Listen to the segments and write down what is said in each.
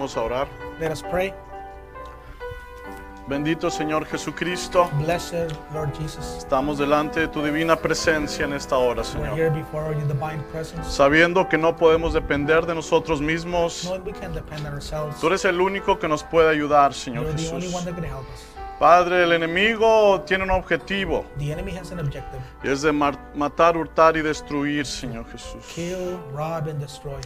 Vamos a orar. Let us pray. Bendito Señor Jesucristo, Blessed Lord Jesus, estamos delante de tu divina presencia en esta hora, we're Señor. here before your divine presence, Sabiendo que no podemos depender de nosotros mismos, knowing we can depend on ourselves. tú eres el único que nos puede ayudar, Señor You're the only Jesús. one that can help us. Padre, el enemigo tiene un objetivo The enemy has an objective: y es de matar, hurtar y destruir, Señor Jesús. kill, rob, and destroy.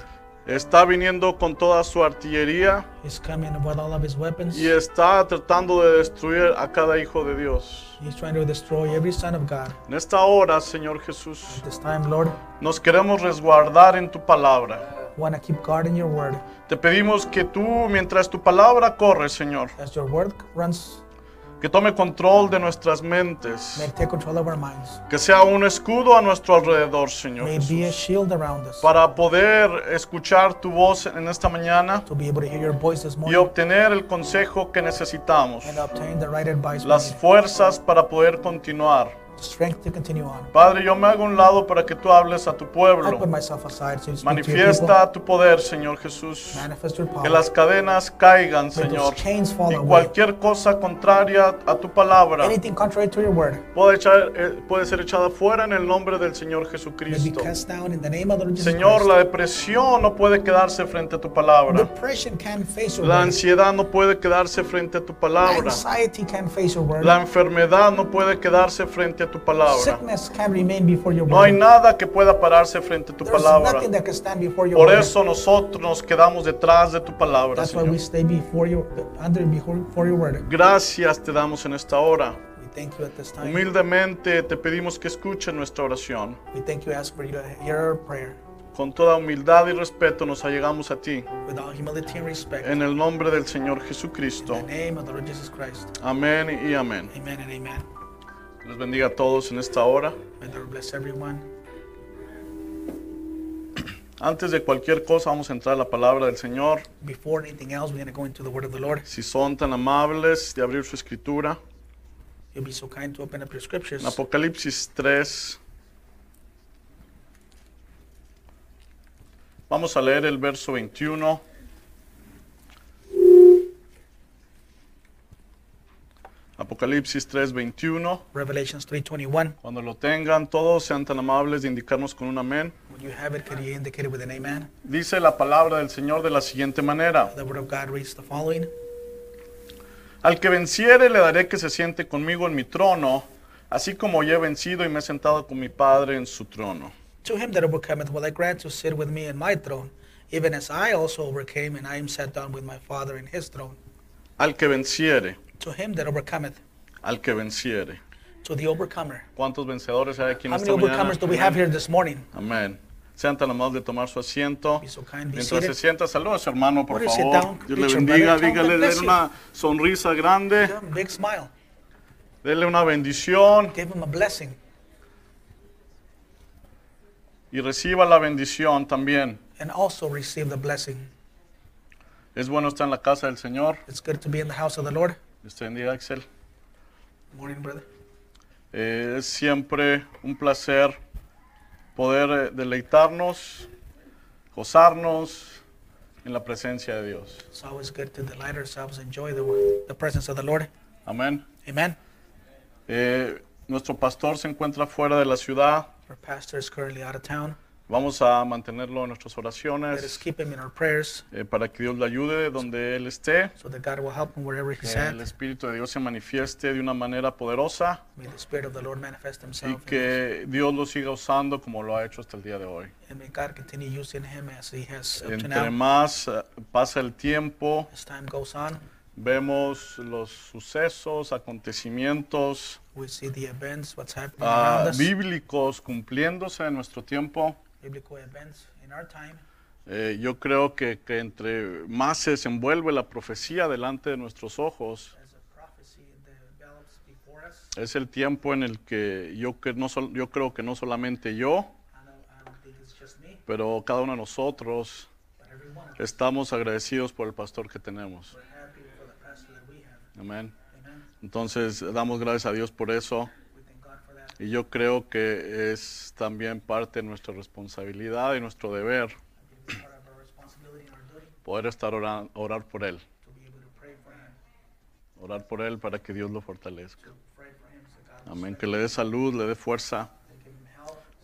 Está viniendo con toda su artillería He's coming with all of his weapons. y está tratando de destruir a cada hijo de Dios. He's trying to destroy every son of God. En esta hora, Señor Jesús, At this time, Lord, nos queremos resguardar en tu palabra. want to keep guard in your word. Te pedimos que tú, mientras tu palabra corre, Señor, As your word runs, que tome control de nuestras mentes, may it take control of our minds. que sea un escudo a nuestro alrededor, Señor May it be a Jesús, shield around us. Para poder escuchar tu voz en esta mañana to be able to hear your voice this y obtener el consejo que necesitamos, and obtain the right advice las fuerzas para poder continuar. The strength to continue on. Padre, yo me hago un lado para que tú hables a tu I put pueblo. myself aside so you speak to your people. Manifiesta tu poder, Señor Jesús. Manifest your Que las cadenas caigan, May those Señor. chains fall Y away. cualquier cosa contraria a tu palabra Anything contrary to your word puede, echar- eh, puede ser echada fuera en el nombre del Señor may be Jesucristo. cast down in the name of the Lord Jesus Señor, Christ. la depresión no puede quedarse frente a tu palabra. Depression can't face your La ansiedad no puede quedarse frente a tu palabra. Anxiety can't face your word. La enfermedad no puede quedarse frente a tu palabra. Sickness can't remain before your No hay word. nada que pueda pararse frente a tu There's palabra. nothing that can stand before your Por word. eso nosotros nos quedamos detrás de tu palabra, That's why Señor. we stay before your under before, before your word. Gracias te damos en esta hora. We thank you at this time. Humildemente te pedimos que escuches nuestra oración. We thank you, ask for you to hear our prayer Con toda humildad y respeto nos allegamos a ti. with all humility and respect. En el nombre del Señor Jesucristo. Amén y amén. Les bendiga a todos en esta hora. May the Lord bless everyone. Antes de cualquier cosa vamos a entrar a la palabra del Señor. Before anything else, we're going to go into the word of the Lord. Si son tan amables de abrir su escritura. You'll be so kind to open up your scriptures. En Apocalipsis 3. Vamos a leer el verso 21. Apocalipsis 3, 21. Revelations 3:21. Cuando lo tengan, todos sean tan amables de indicarnos con un amén. When you have it, could you indicate it with an amen? Dice la palabra del Señor de la siguiente manera. The word of God reads the following. Al que venciere le daré que se siente conmigo en mi trono, así como yo he vencido y me he sentado con mi Padre en su trono. To him that overcometh will I grant to sit with me in my throne, even as I also overcame and I am sat down with my Father in his throne. Al que venciere, To him that overcometh, al que venciere. to the overcomer. ¿Cuántos vencedores hay aquí en How esta many mañana? overcomers do we have here this morning? Amén. Sean tan amables de tomar su asiento. Be so kind, be Mientras se seated. sienta, saluda a su hermano, por sit favor. down? Dios le bendiga, brother. Dígale, God bless denle you. una sonrisa grande, Give him a big smile. denle una bendición Give him a blessing. y reciba la bendición también. And also receive the blessing. Es bueno estar en la casa del Señor. It's good to be in the house of the Lord. Dios te bendiga, Axel. Morning, brother. Eh, es siempre un placer poder eh, deleitarnos, gozarnos en la presencia de Dios. It's always good to delight ourselves, enjoy the, the presence of the Lord. Amén. Amen. Eh, nuestro pastor se encuentra fuera de la ciudad. Our pastor is currently out of town. Vamos a mantenerlo en nuestras Let us oraciones keep him in our prayers eh, para que Dios le ayude donde él esté. so that God will help him wherever he's Que at. el Espíritu de Dios se manifieste de una manera poderosa May the Spirit of the Lord manifest y himself. in us. que Dios lo siga usando como lo ha hecho hasta el día de hoy. And may God continue using him as he has up to Entre now. más eh, pasa el tiempo, As time goes on, vemos los sucesos, acontecimientos we see the events, what's happening ah, around us, bíblicos cumpliéndose en nuestro tiempo. Biblical events in our time. Eh, yo creo que, que entre más se desenvuelve la profecía delante de nuestros ojos, es el tiempo en el que yo, que no sol- yo creo que no solamente yo, pero cada uno de nosotros estamos agradecidos por el pastor que tenemos. Amén. Entonces damos gracias a Dios por eso. We thank God for that. Y yo creo que es también parte de nuestra responsabilidad y nuestro deber poder estar orar, orar por él, orar por él para que Dios lo fortalezca. Amén, que le dé salud, le dé fuerza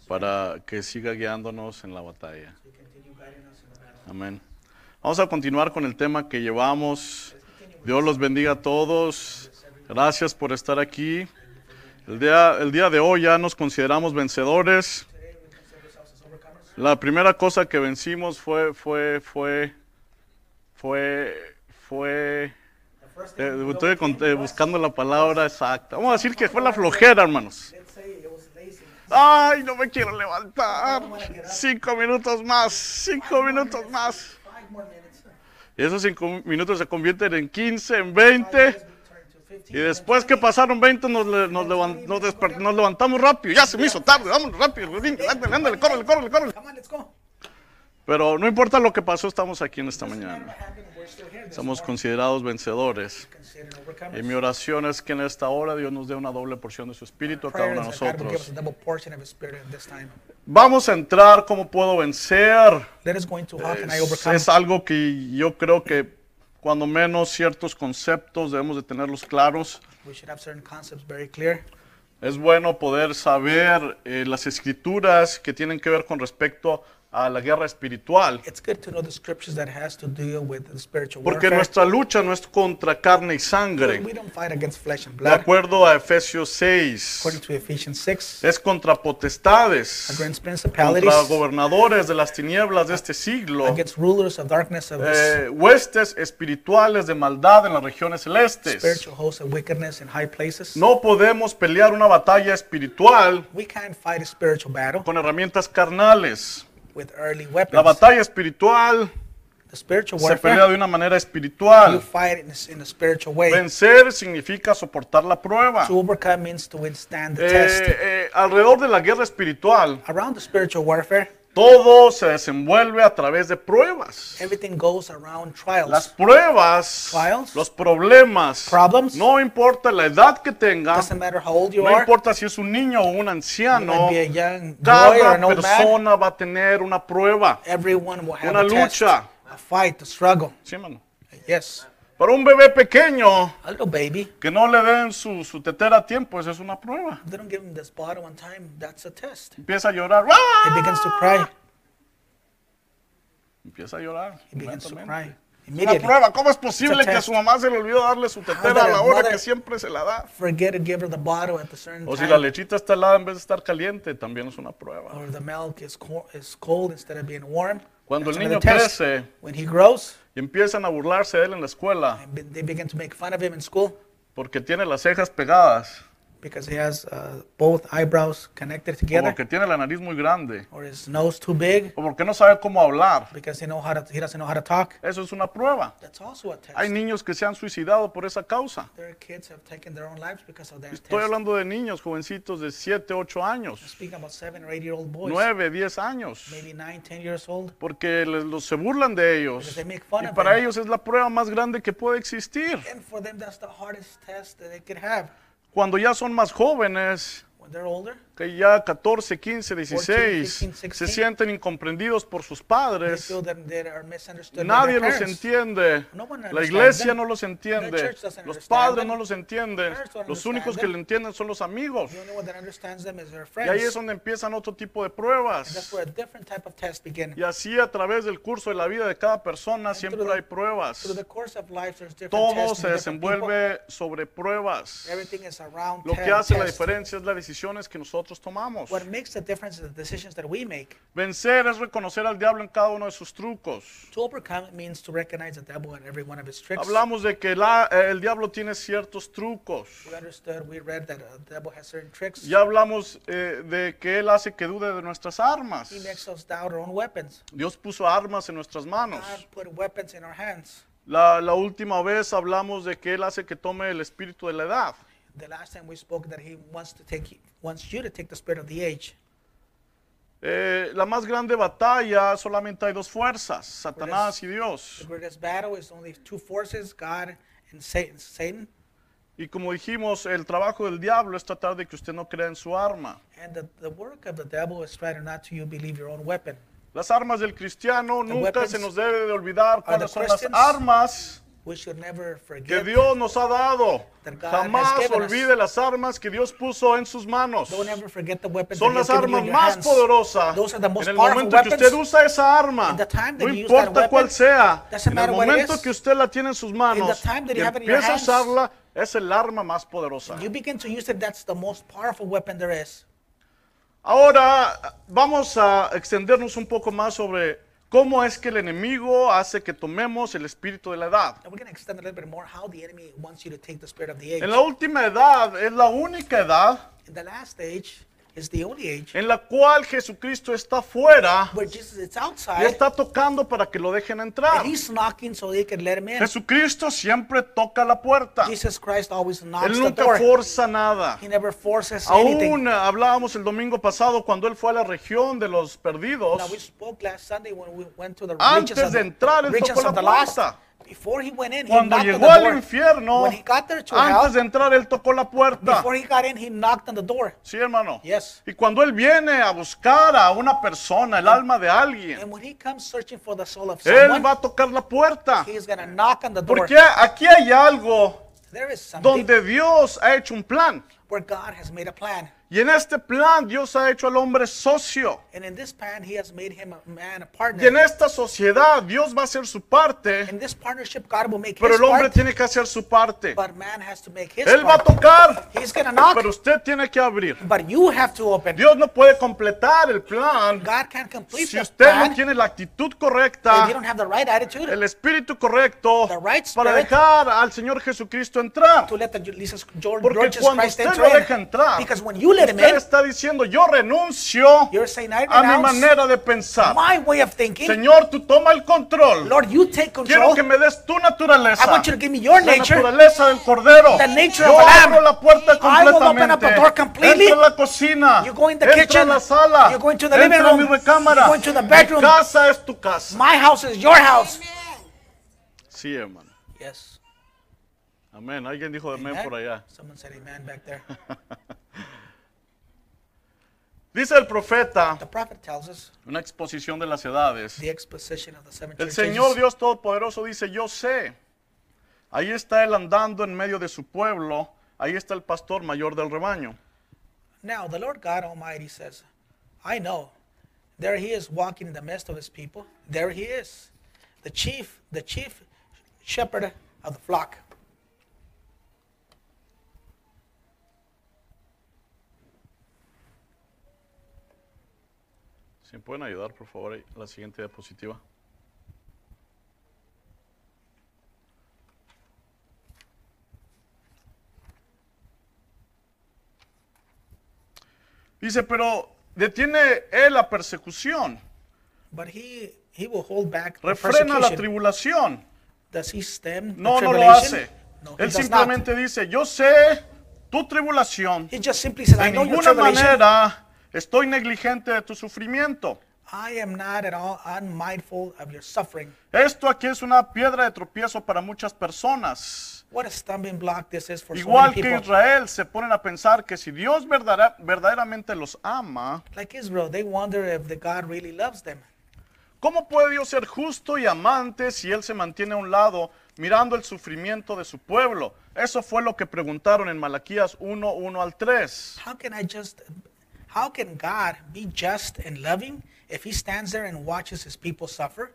para que siga guiándonos en la batalla. Amén. Vamos a continuar con el tema que llevamos. Dios los bendiga a todos. Gracias por estar aquí. El día, el día de hoy ya nos consideramos vencedores. La primera cosa que vencimos fue, fue, fue, fue, fue. Eh, estoy eh, buscando la palabra exacta. Vamos a decir que fue la flojera, hermanos. Ay, no me quiero levantar. Cinco minutos más, cinco minutos más. Y esos cinco minutos se convierten en 15, en 20. Y después que pasaron 20 nos, levantamos rápido. Ya se me hizo tarde, vámonos rápido. Ándale, ándale, córrele, córrele. Pero no importa lo que pasó, estamos aquí en esta mañana. Somos considerados vencedores. Y mi oración es que en esta hora Dios nos dé una doble porción de su espíritu a cada uno de nosotros. Vamos a entrar, ¿cómo puedo vencer? Es, es algo que yo creo que cuando menos ciertos conceptos debemos de tenerlos claros. We should have certain concepts very clear. Es bueno poder saber eh, las escrituras que tienen que ver con respecto a la guerra espiritual. It's good to know the scriptures that has to deal with the spiritual Porque nuestra lucha no es contra carne y sangre. We don't fight against flesh and De blood. acuerdo a Efesios 6, According to Ephesians 6, es contra potestades, against contra gobernadores de las tinieblas de este siglo, of darkness of this eh, huestes espirituales de maldad en las regiones celestes. spiritual hosts of wickedness in high places. No podemos pelear una batalla espiritual We can't fight a spiritual battle con herramientas carnales. With early La weapons. batalla espiritual The spiritual se pelea warfare, de una manera you espiritual. fight it in a, in a spiritual way. Vencer significa soportar la prueba. To overcome means to withstand the Eh, test. eh, alrededor de la guerra espiritual, Around the spiritual warfare, todo se desenvuelve a través de pruebas. everything goes around Las trials. pruebas, Trials. los problemas, Problems. no importa la edad que tenga, Doesn't matter how old you no are. importa si es un niño o un anciano, be a young boy or an old man. persona va a tener una prueba, Everyone will have una a test, lucha. a fight, a struggle. ¿Sí, mano? Yes, Para un bebé pequeño a little baby. que no le den su, su tetera a tiempo, esa es una prueba. They don't give him this bottle on time. That's a test. Empieza a llorar, He ¡ah! begins to cry. empieza a llorar. He begins to cry Una immediately. prueba, ¿cómo es posible a que a su mamá se le olvidó darle su tetera that a la a hora que siempre se la da? Forget to give her the bottle at the certain O si la lechita está helada en vez de estar caliente, también es una prueba. Or the milk is, co- is cold instead of being warm. Cuando el niño crece When he grows, y empiezan a burlarse de él en la escuela. And be- they begin to make fun of him in school. Porque tiene las cejas pegadas because he has uh, both eyebrows connected o together, porque tiene la nariz muy grande or his nose too big o porque no sabe cómo hablar. because he know how to, he doesn't know how to talk. Eso es una prueba. That's also a test. Hay niños que se han suicidado por esa causa. Their kids have taken their own lives because of their Estoy test. hablando de niños jovencitos de 7, 8 años, Speaking about seven or eight year old boys, 9, 10 años, maybe nine, ten years old, porque les- los, se burlan de ellos. Because they make fun Y of para them. ellos es la prueba más grande que puede existir. and for them that's the hardest test that they could have. Cuando ya son más jóvenes, que ya 14, 15, 16, 15, se 16, sienten incomprendidos por sus padres. Nadie los entiende. No La iglesia them. no los entiende. Los padres them. no los entienden. Los únicos que le entienden son los amigos. Y ahí es donde empiezan otro tipo de pruebas. Y así a través del curso de la vida de cada persona siempre the- hay pruebas. Life, Todo se desenvuelve sobre pruebas. Lo que hace la diferencia es las decisiones que nosotros tomamos. What makes the difference is the decisions that we make. Vencer es reconocer al diablo en cada uno de sus trucos. To overcome means to recognize the devil in every one of his tricks. Hablamos de que la- eh, el diablo tiene ciertos trucos. We understood, we read that uh, the devil has certain tricks. Ya hablamos eh, de que él hace que dude de nuestras armas. He makes us doubt our own weapons. Dios puso armas en nuestras manos. God put weapons in our hands. La, la última vez hablamos de que él hace que tome el espíritu de la edad. The last time we spoke that he wants to take wants you to take the spirit of the age. Eh, la más grande batalla solamente hay dos fuerzas, Satanás y Dios. The greatest battle is only two forces, God and Satan. Y como dijimos, el trabajo del diablo es tratar de que usted no crea en su arma. And the, the work of the devil is try to not to you believe your own weapon. Las armas del cristiano nunca se nos debe de olvidar cuáles son las armas We should never que forget. Dios nos ha dado. Jamás given us. olvide las armas que Dios puso en sus manos. Don't ever forget the weapons Son that He has las armas más poderosas. Those are the most En el powerful momento que weapons. usted usa esa arma, no importa cuál sea, en el momento que usted la tiene en sus manos y empieza a usarla, es el arma más poderosa. Ahora vamos a extendernos un poco más sobre cómo es que el enemigo hace que tomemos el espíritu de la edad. Now we're going to extend a little bit more how the enemy wants you to take the spirit of the age. En la última edad es la única edad In the last age is the only age en la cual Jesucristo está fuera where Jesus is y outside está tocando para que lo dejen entrar. and he's knocking so they can let him in. Jesucristo siempre toca la puerta. Jesus Christ always knocks Él the nunca door. forza nada. He never forces anything. Aún eh, hablábamos el domingo pasado cuando él fue a la región de los perdidos. Now we spoke last Sunday when we went to the regions Antes of, de the- entrar, él regions tocó of la the lost. puerta. Before he went in, he Cuando knocked on llegó the al door. infierno, When he got there to antes hell, de entrar, él tocó la puerta. before he got in, he knocked on the door. Sí, hermano. Yes. Y cuando él viene a buscar a una persona, el alma de alguien, And when he comes searching for the soul of él someone, va a tocar la puerta. he's going to knock on the door. Porque aquí hay algo There is something donde Dios ha hecho un plan. where God has made a plan. Y en este plan Dios ha hecho al hombre socio. And in this plan, he has made him a man, a Y partner. en esta sociedad Dios va a hacer su parte, In this partnership, God will make pero his el hombre part, tiene que hacer su parte. but man has to make his Él va a part. tocar, He's to knock, pero usted tiene que abrir. but you have to open. Dios no puede completar el plan God can't complete si usted no tiene la actitud if you correcta, don't have the right attitude el espíritu correcto The right para spirit dejar al Señor Jesucristo entrar. to let the Jesus, Porque cuando Christ usted lo deja entrar, Because when you let him usted está diciendo, yo renuncio you're saying, I a mi manera de pensar. my way of thinking. Señor, tú toma el control. Lord, you take Quiero control. que me des tu naturaleza. I want you to give me your la nature. naturaleza del cordero. The nature Yo of abro la puerta I will open up completamente. the door completely. Entra a la cocina. You go in the Entra kitchen. a la sala. You go into the Entra living a mi room. recámara. You go into the bedroom. Mi casa es tu casa. My house is your house. Sí, hermano. Yes. Amén. Alguien dijo amén Amen. por allá. Someone said amen back there. Dice el profeta, The prophet tells us una exposición de las edades. the exposition of the seven El Señor. Dios Todopoderoso dice, yo sé. Ahí está Él andando en medio de su pueblo. Ahí está el pastor mayor del rebaño. Now the Lord God Almighty says, I know. There he is walking in the midst of his people. There he is. The chief, the chief shepherd of the flock. Si me pueden ayudar, por favor, la siguiente diapositiva. Dice, pero detiene él la persecución, But he he will hold back the refrena la tribulación. Does he stem the No, no lo hace. No, Él does not. simplemente dice, yo sé tu tribulación. He just simply says, De I know your ninguna manera estoy negligente de tu sufrimiento. I am not at all unmindful of your suffering. Esto aquí es una piedra de tropiezo para muchas personas. What a stumbling block this is for so Igual many que people. Israel, se ponen a pensar que si Dios verdadera- verdaderamente los ama, Like Israel, they wonder if the God really loves them. ¿cómo puede Dios ser justo y amante si Él se mantiene a un lado mirando el sufrimiento de su pueblo? Eso fue lo que preguntaron en Malaquías 1, 1 al 3. How can I just how can God be just and loving if he stands there and watches his people suffer?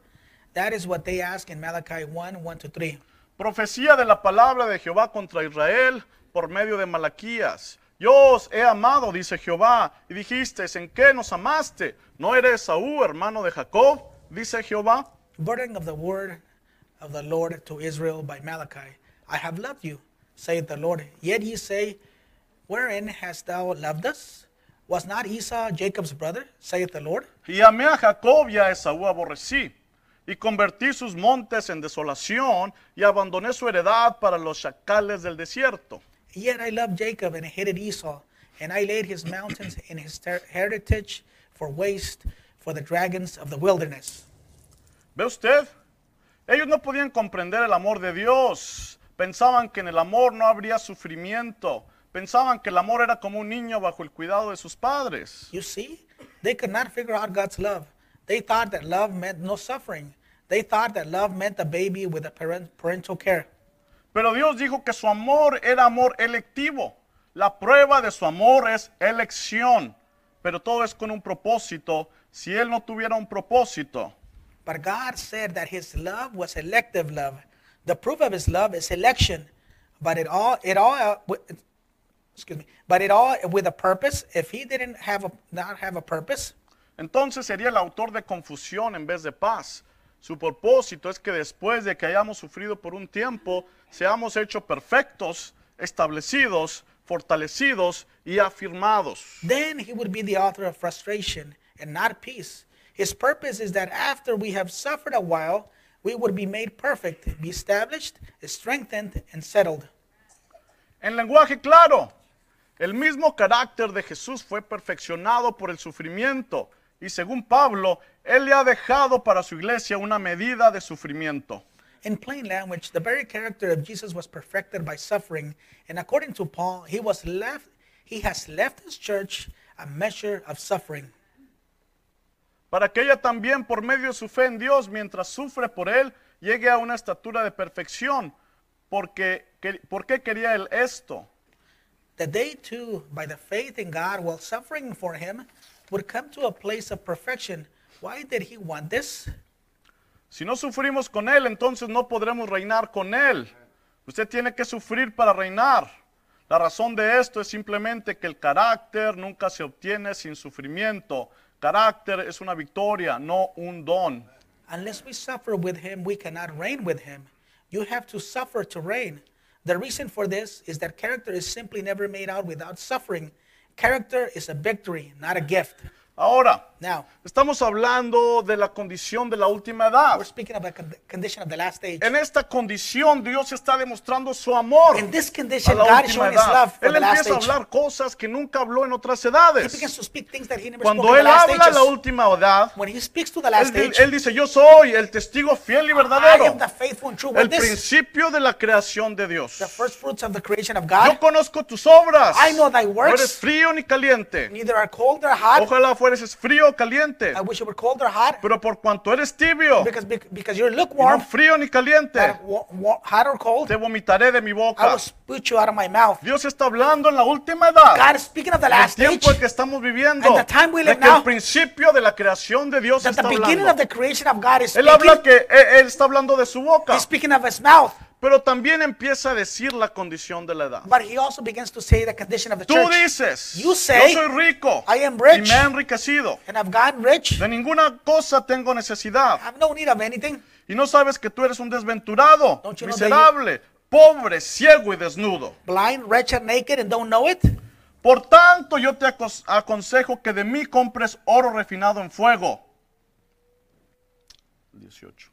That is what they ask in Malachi 1, 1 to 3. Profecía de la palabra de Jehová contra Israel por medio de Malaquías. Yo os he amado, dice Jehová, y dijiste, ¿en qué nos amaste? ¿No eres Saúl, hermano de Jacob? Dice Jehová. Burden of the word of the Lord to Israel by Malachi. I have loved you, saith the Lord. Yet ye say, Wherein hast thou loved us? Was not Esau Jacob's brother, saith the Lord? Y amé a Jacob y a Esaú aborrecí, y convertí sus montes en desolación, y abandoné su heredad para los chacales del desierto. Yet I loved Jacob and hated Esau, and I laid his mountains in his heritage for waste for the dragons of the wilderness. ¿Ve usted? Ellos no podían comprender el amor de Dios. Pensaban que en el amor no habría sufrimiento. Pensaban que el amor era como un niño bajo el cuidado de sus padres. You see, they could not figure out God's love. They thought that love meant no suffering. They thought that love meant a baby with a parent, parental care. Pero Dios dijo que su amor era amor electivo. La prueba de su amor es elección. Pero todo es con un propósito. Si Él no tuviera un propósito, But God said that his love was elective love. The proof of his love is election. But it all it all excuse me. But it all with a purpose. If he didn't have a not have a purpose, entonces sería el autor de confusión en vez de paz. Su propósito es que después de que hayamos sufrido por un tiempo, seamos hechos perfectos, establecidos, fortalecidos y afirmados. then he would be the author of frustration and not peace. His purpose is that after we have suffered a while, we would be made perfect, be established, strengthened, and settled. En lenguaje claro, el mismo carácter de Jesús fue perfeccionado por el sufrimiento y según Pablo, Él le ha dejado para su iglesia una medida de sufrimiento. In plain language, the very character of Jesus was perfected by suffering, and according to Paul, he was left he has left his church a measure of suffering. Para que ella también, por medio de su fe en Dios, mientras sufre por Él, llegue a una estatura de perfección. Porque, que- ¿Por qué quería Él esto? That they too, by the faith in God while suffering for him, would come to a place of perfection. Why did he want this? Si no sufrimos con Él, entonces no podremos reinar con Él. Usted tiene que sufrir para reinar. La razón de esto es simplemente que el carácter nunca se obtiene sin sufrimiento. Carácter es una victoria, no un don. Unless we suffer with him, we cannot reign with him. You have to suffer to reign. The reason for this is that character is simply never made out without suffering. Character is a victory, not a gift. Ahora, Now, estamos hablando de la condición de la última edad. we're speaking of the con- condition of the last age. En esta condición Dios está demostrando su amor. In this a condition, la God is última showing his edad. love for Él the last empieza a age. hablar cosas que nunca habló en otras He edades. to speak things that he never Cuando spoke in él last habla a la ages. última edad, When he speaks to the él, last di- age, él dice, yo soy el testigo fiel y I verdadero. am the faithful and true El witness, principio de la creación de Dios. the first fruits of the creation of Yo God. conozco tus obras. I know thy No works. eres frío ni caliente. Neither are cold nor hot. Ojalá fueres frío o caliente. I wish you were cold or hot, Pero por cuanto eres tibio because bec- because you're y no lukewarm, frío ni caliente, hot or cold, te vomitaré de mi I boca. will spit you out of my mouth. Dios está hablando en la última edad. God is speaking of the el last age, tiempo que estamos viviendo, And the time we de live el principio de la creación de Dios that the está beginning of the creation of God is Él habla que él, él está hablando de su boca, He's speaking of his mouth, pero también empieza a decir la condición de la edad. but he also begins to say the condition of the Tú church. dices, You say, yo soy rico I am y rich. me he enriquecido. And I've gotten rich. De ninguna cosa tengo necesidad. I have no need of anything. Y no sabes que tú eres un desventurado, miserable, pobre, ciego y desnudo. Blind, wretched, naked, and don't know it. Por tanto, yo te aconsejo que de mí compres oro refinado en fuego. 18.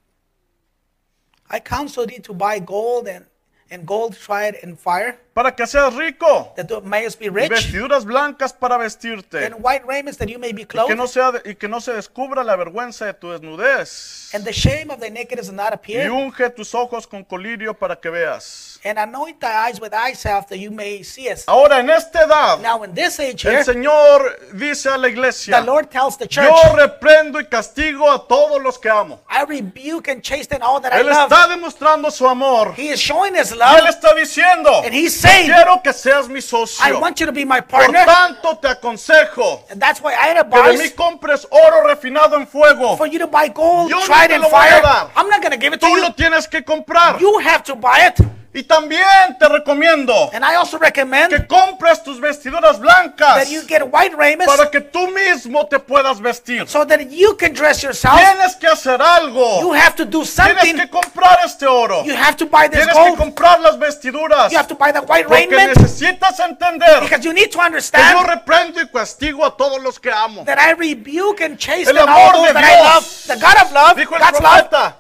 I counsel thee to buy gold and, and gold tried in fire, Para que seas rico. that thou mayest be y rich, Vestiduras blancas para vestirte. and white raiments that you may be Y que, clothed, no sea de- y que no se descubra la vergüenza de tu desnudez. and the shame of thy nakedness not Y appear. unge tus ojos con colirio para que veas. And anoint thy eyes with eye salve that you may see us. Ahora, en esta edad, Now in this age here, el Señor dice a la iglesia, the Lord tells the church, yo reprendo y castigo a todos los que amo. I rebuke and chasten all that I Él love. está demostrando su amor. He is showing his Y Él love, está diciendo, and he's saying, quiero que seas mi I socio. want you to be my Por partner. tanto, te aconsejo And that's why I que de mí compres oro refinado en fuego. for you to buy gold Yo no te in lo voy a fire. dar. I'm not going to give it to Tú you. lo tienes que comprar. You have to buy it. Y también te recomiendo And I also recommend que compres tus vestiduras blancas that you get white raiment para que tú mismo te puedas vestir. so that you can dress yourself. Tienes que hacer You algo. have to do Tienes something. que comprar este oro. You have to buy this Tienes que comprar las vestiduras. You have to buy the white Porque raiment necesitas entender because you need to que yo understand reprendo y castigo a todos los que amo. that I rebuke and chasten El amor de that I love. Dios, The God of love, dijo el God's love,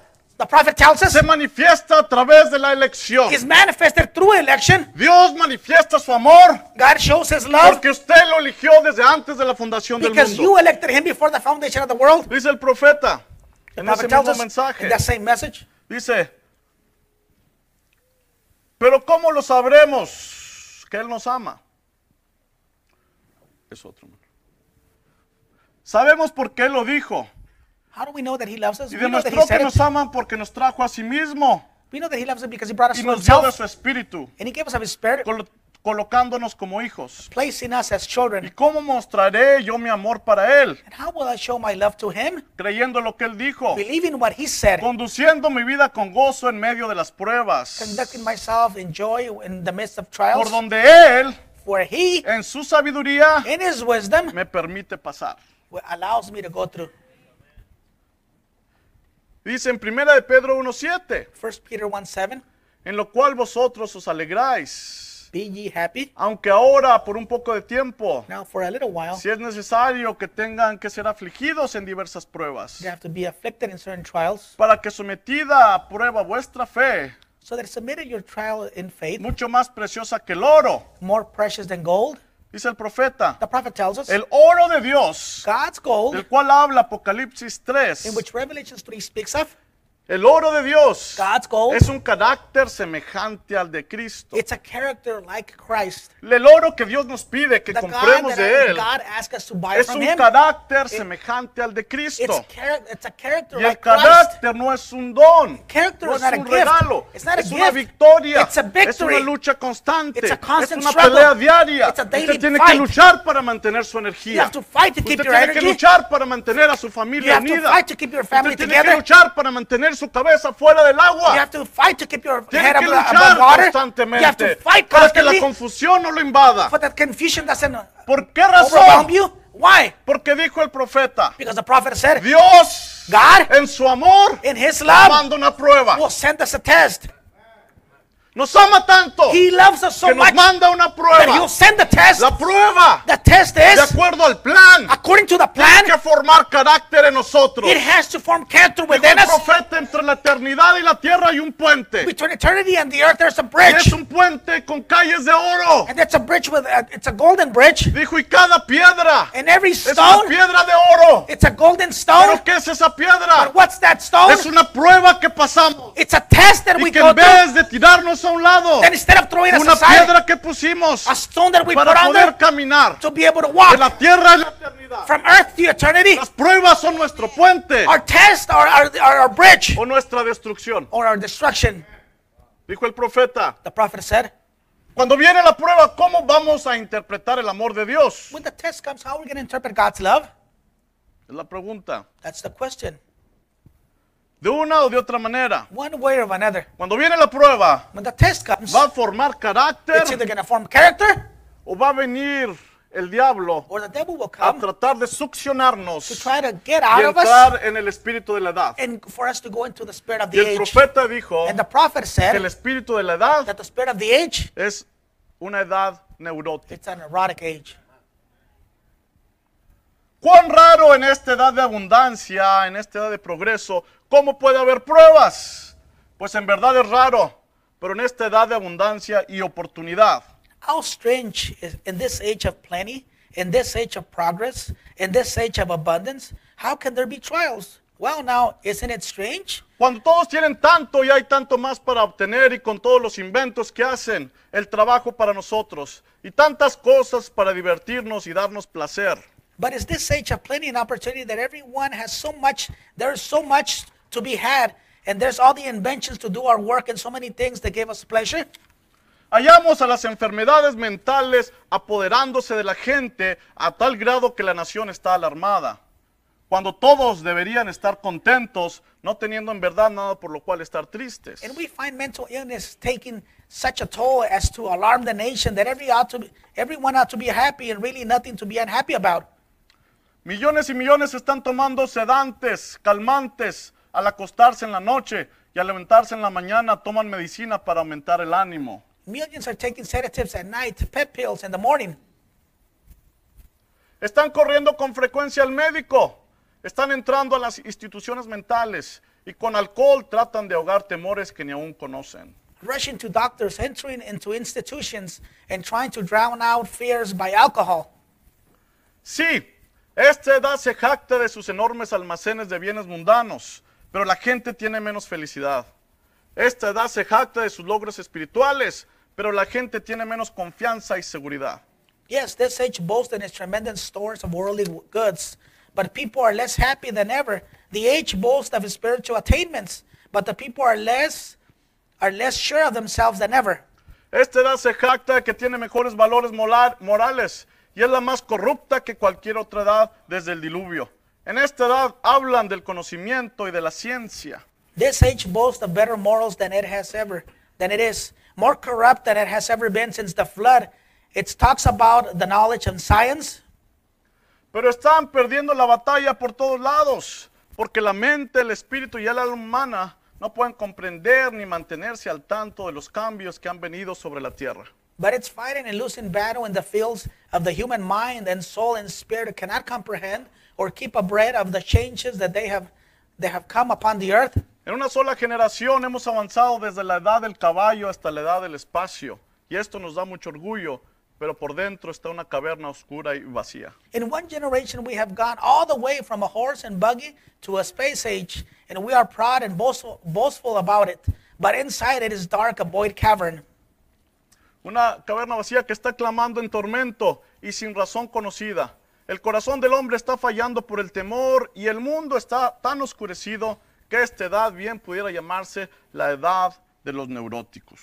the prophet tells us, se manifiesta a través de la elección. is manifested through election. Dios manifiesta su amor God shows his love porque usted lo eligió desde antes de la fundación del because mundo. you elected him before the foundation of the world. Dice el profeta The en ese mismo mensaje. in that same message. Dice, pero ¿cómo lo sabremos que Él nos ama? Es otro. Sabemos por qué Él lo dijo. How do we know that he loves us? Y We demostró que nos porque nos trajo a sí mismo We know that he loves us because he brought us y to nos dio de su espíritu, And he gave us of his spirit, colo- colocándonos como hijos. placing us as ¿Y children. cómo mostraré yo mi amor para Él? And how will I show my love to him? Creyendo lo que Él dijo, Believing what he said, conduciendo mi vida con gozo en medio de las pruebas, conducting myself in joy in the midst of por trials, donde Él, where he, en su sabiduría, in his wisdom, me permite pasar. allows me to go through. Dice en primera de Pedro 1.7, 1 Peter 1 7, en lo cual vosotros os alegráis, be ye happy. aunque ahora por un poco de tiempo, Now, for a little while, si es necesario que tengan que ser afligidos en diversas pruebas, you have to be afflicted in certain trials, para que sometida a prueba vuestra fe, so that submitted your trial in faith, mucho más preciosa que el oro, more precious than gold. Dice el profeta, The prophet tells us el oro de Dios, God's gold, del cual habla Apocalipsis 3, in which Revelations 3 speaks of, el oro de Dios God's gold, es un carácter semejante al de Cristo. it's a character like Christ. El oro que Dios nos pide que The compremos de Él God asks us to buy es from un Him, carácter semejante al de Cristo. it's a character Y el like Christ. carácter no es un don, Character no es un regalo, It's not a es una victoria, It's a es una lucha constante, It's a es constant una struggle. pelea diaria. It's a daily Usted tiene que luchar para mantener su You energía. have to fight to keep Usted your tiene que energy. luchar para mantener a su You familia have to unida. fight to keep your family Usted tiene que luchar para mantener su cabeza fuera del You agua. have to fight to keep your Tiene head que above, above luchar water. You have to constantemente fight para que la confusión no lo invada. for that confusion doesn't ¿Por qué razón? you. Why? Porque dijo el profeta, Because the prophet said, Dios God, en su amor in His love, manda una prueba. will send us a test. Nos ama tanto He loves us so que nos much manda una prueba. He'll send the test. La prueba, The test de is, acuerdo al plan, according to the tiene plan, que formar carácter en nosotros. it has to form character within us. profeta, entre la eternidad y la tierra hay un puente. Between eternity and the earth, there's a Y bridge. es un puente con calles de oro. And it's a bridge with, a, it's a golden bridge. Dijo, y cada piedra And every es una stone, piedra de oro. it's a golden stone. ¿Pero qué es esa piedra? But what's that stone? Es una prueba que pasamos. It's a test that we Y que go en through. vez de tirarnos a un lado, Then instead of throwing una aside, piedra que pusimos a stone that we put para there poder caminar to be able to de walk la tierra a la eternidad. from earth to eternity. Las pruebas son nuestro puente Our test, our, our, our, our bridge, o nuestra destrucción. or our destruction. Dijo el profeta, The prophet said, cuando viene la prueba, ¿cómo vamos a interpretar el amor de Dios? when the test comes, how are we going to interpret God's love? Es la pregunta. That's the question. De una o de otra manera. One way or another. Cuando viene la prueba, When the test comes, ¿va a formar carácter it's either to form character o va a venir el diablo or the devil will a tratar de to succionarnos try to get y out of us entrar en el espíritu de la edad? and for us to go into the spirit of Y the el age. profeta dijo And the prophet que el said espíritu de la edad that the spirit of the age, es una edad neurótica. it's an erotic age. Cuán raro en esta edad de abundancia, en esta edad de progreso, ¿cómo puede haber pruebas? Pues en verdad es raro, pero en esta edad de abundancia y oportunidad, How strange is in this age of plenty, in this age of progress, in this age of abundance, how can there be trials? Well, now, isn't it strange? cuando todos tienen tanto y hay tanto más para obtener y con todos los inventos que hacen, el trabajo para nosotros y tantas cosas para divertirnos y darnos placer. But is this age of plenty and opportunity that everyone has so much, there's so much to be had, and there's all the inventions to do our work and so many things that give us pleasure? Hallamos a las enfermedades mentales apoderándose de la gente a tal grado que la nación está alarmada. Cuando todos deberían estar contentos, no teniendo en verdad nada por lo cual estar tristes. And we find mental illness taking such a toll as to alarm the nation that every ought to be, everyone ought to be happy and really nothing to be unhappy about. Millones y millones están tomando sedantes, calmantes, al acostarse en la noche y al levantarse en la mañana toman medicina para aumentar el ánimo. Millions are taking sedatives at night, pep pills in the morning. Están corriendo con frecuencia al médico, están entrando a las instituciones mentales y con alcohol tratan de ahogar temores que ni aún conocen. rushing to doctors, entering into institutions, and trying to drown out fears by alcohol. Sí, esta edad se jacta de sus enormes almacenes de bienes mundanos, pero la gente tiene menos felicidad. Esta edad se jacta de sus logros espirituales, pero la gente tiene menos confianza y seguridad. Yes, this age boasts in its tremendous stores of worldly goods, but people are less happy than ever The age boasts of spiritual attainments, but the people are less are less sure of themselves than ever. Esta edad se jacta de que tiene mejores valores morales y es la más corrupta que cualquier otra edad desde el diluvio. En esta edad hablan del conocimiento y de la ciencia. This age boasts of better morals than it has ever than it is, more corrupt than it has ever been since the flood. It talks about the knowledge and science, Pero están perdiendo la batalla por todos lados, porque la mente, el espíritu y el alma humana no pueden comprender ni mantenerse al tanto de los cambios que han venido sobre la tierra. But it's fighting and losing battle in the fields of the human mind and soul and spirit cannot comprehend or keep abreast of the changes that they have they have come upon the earth. En una sola generación hemos avanzado desde la edad del caballo hasta la edad del espacio, y esto nos da mucho orgullo, pero por dentro está una caverna oscura y vacía. In one generation, we have gone all the way from a horse and buggy to a space age, and we are proud and boastful, boastful about it. But inside it is dark, a void cavern. Una caverna vacía que está clamando en tormento y sin razón conocida. El corazón del hombre está fallando por el temor y el mundo está tan oscurecido que esta edad bien pudiera llamarse la edad de los neuróticos.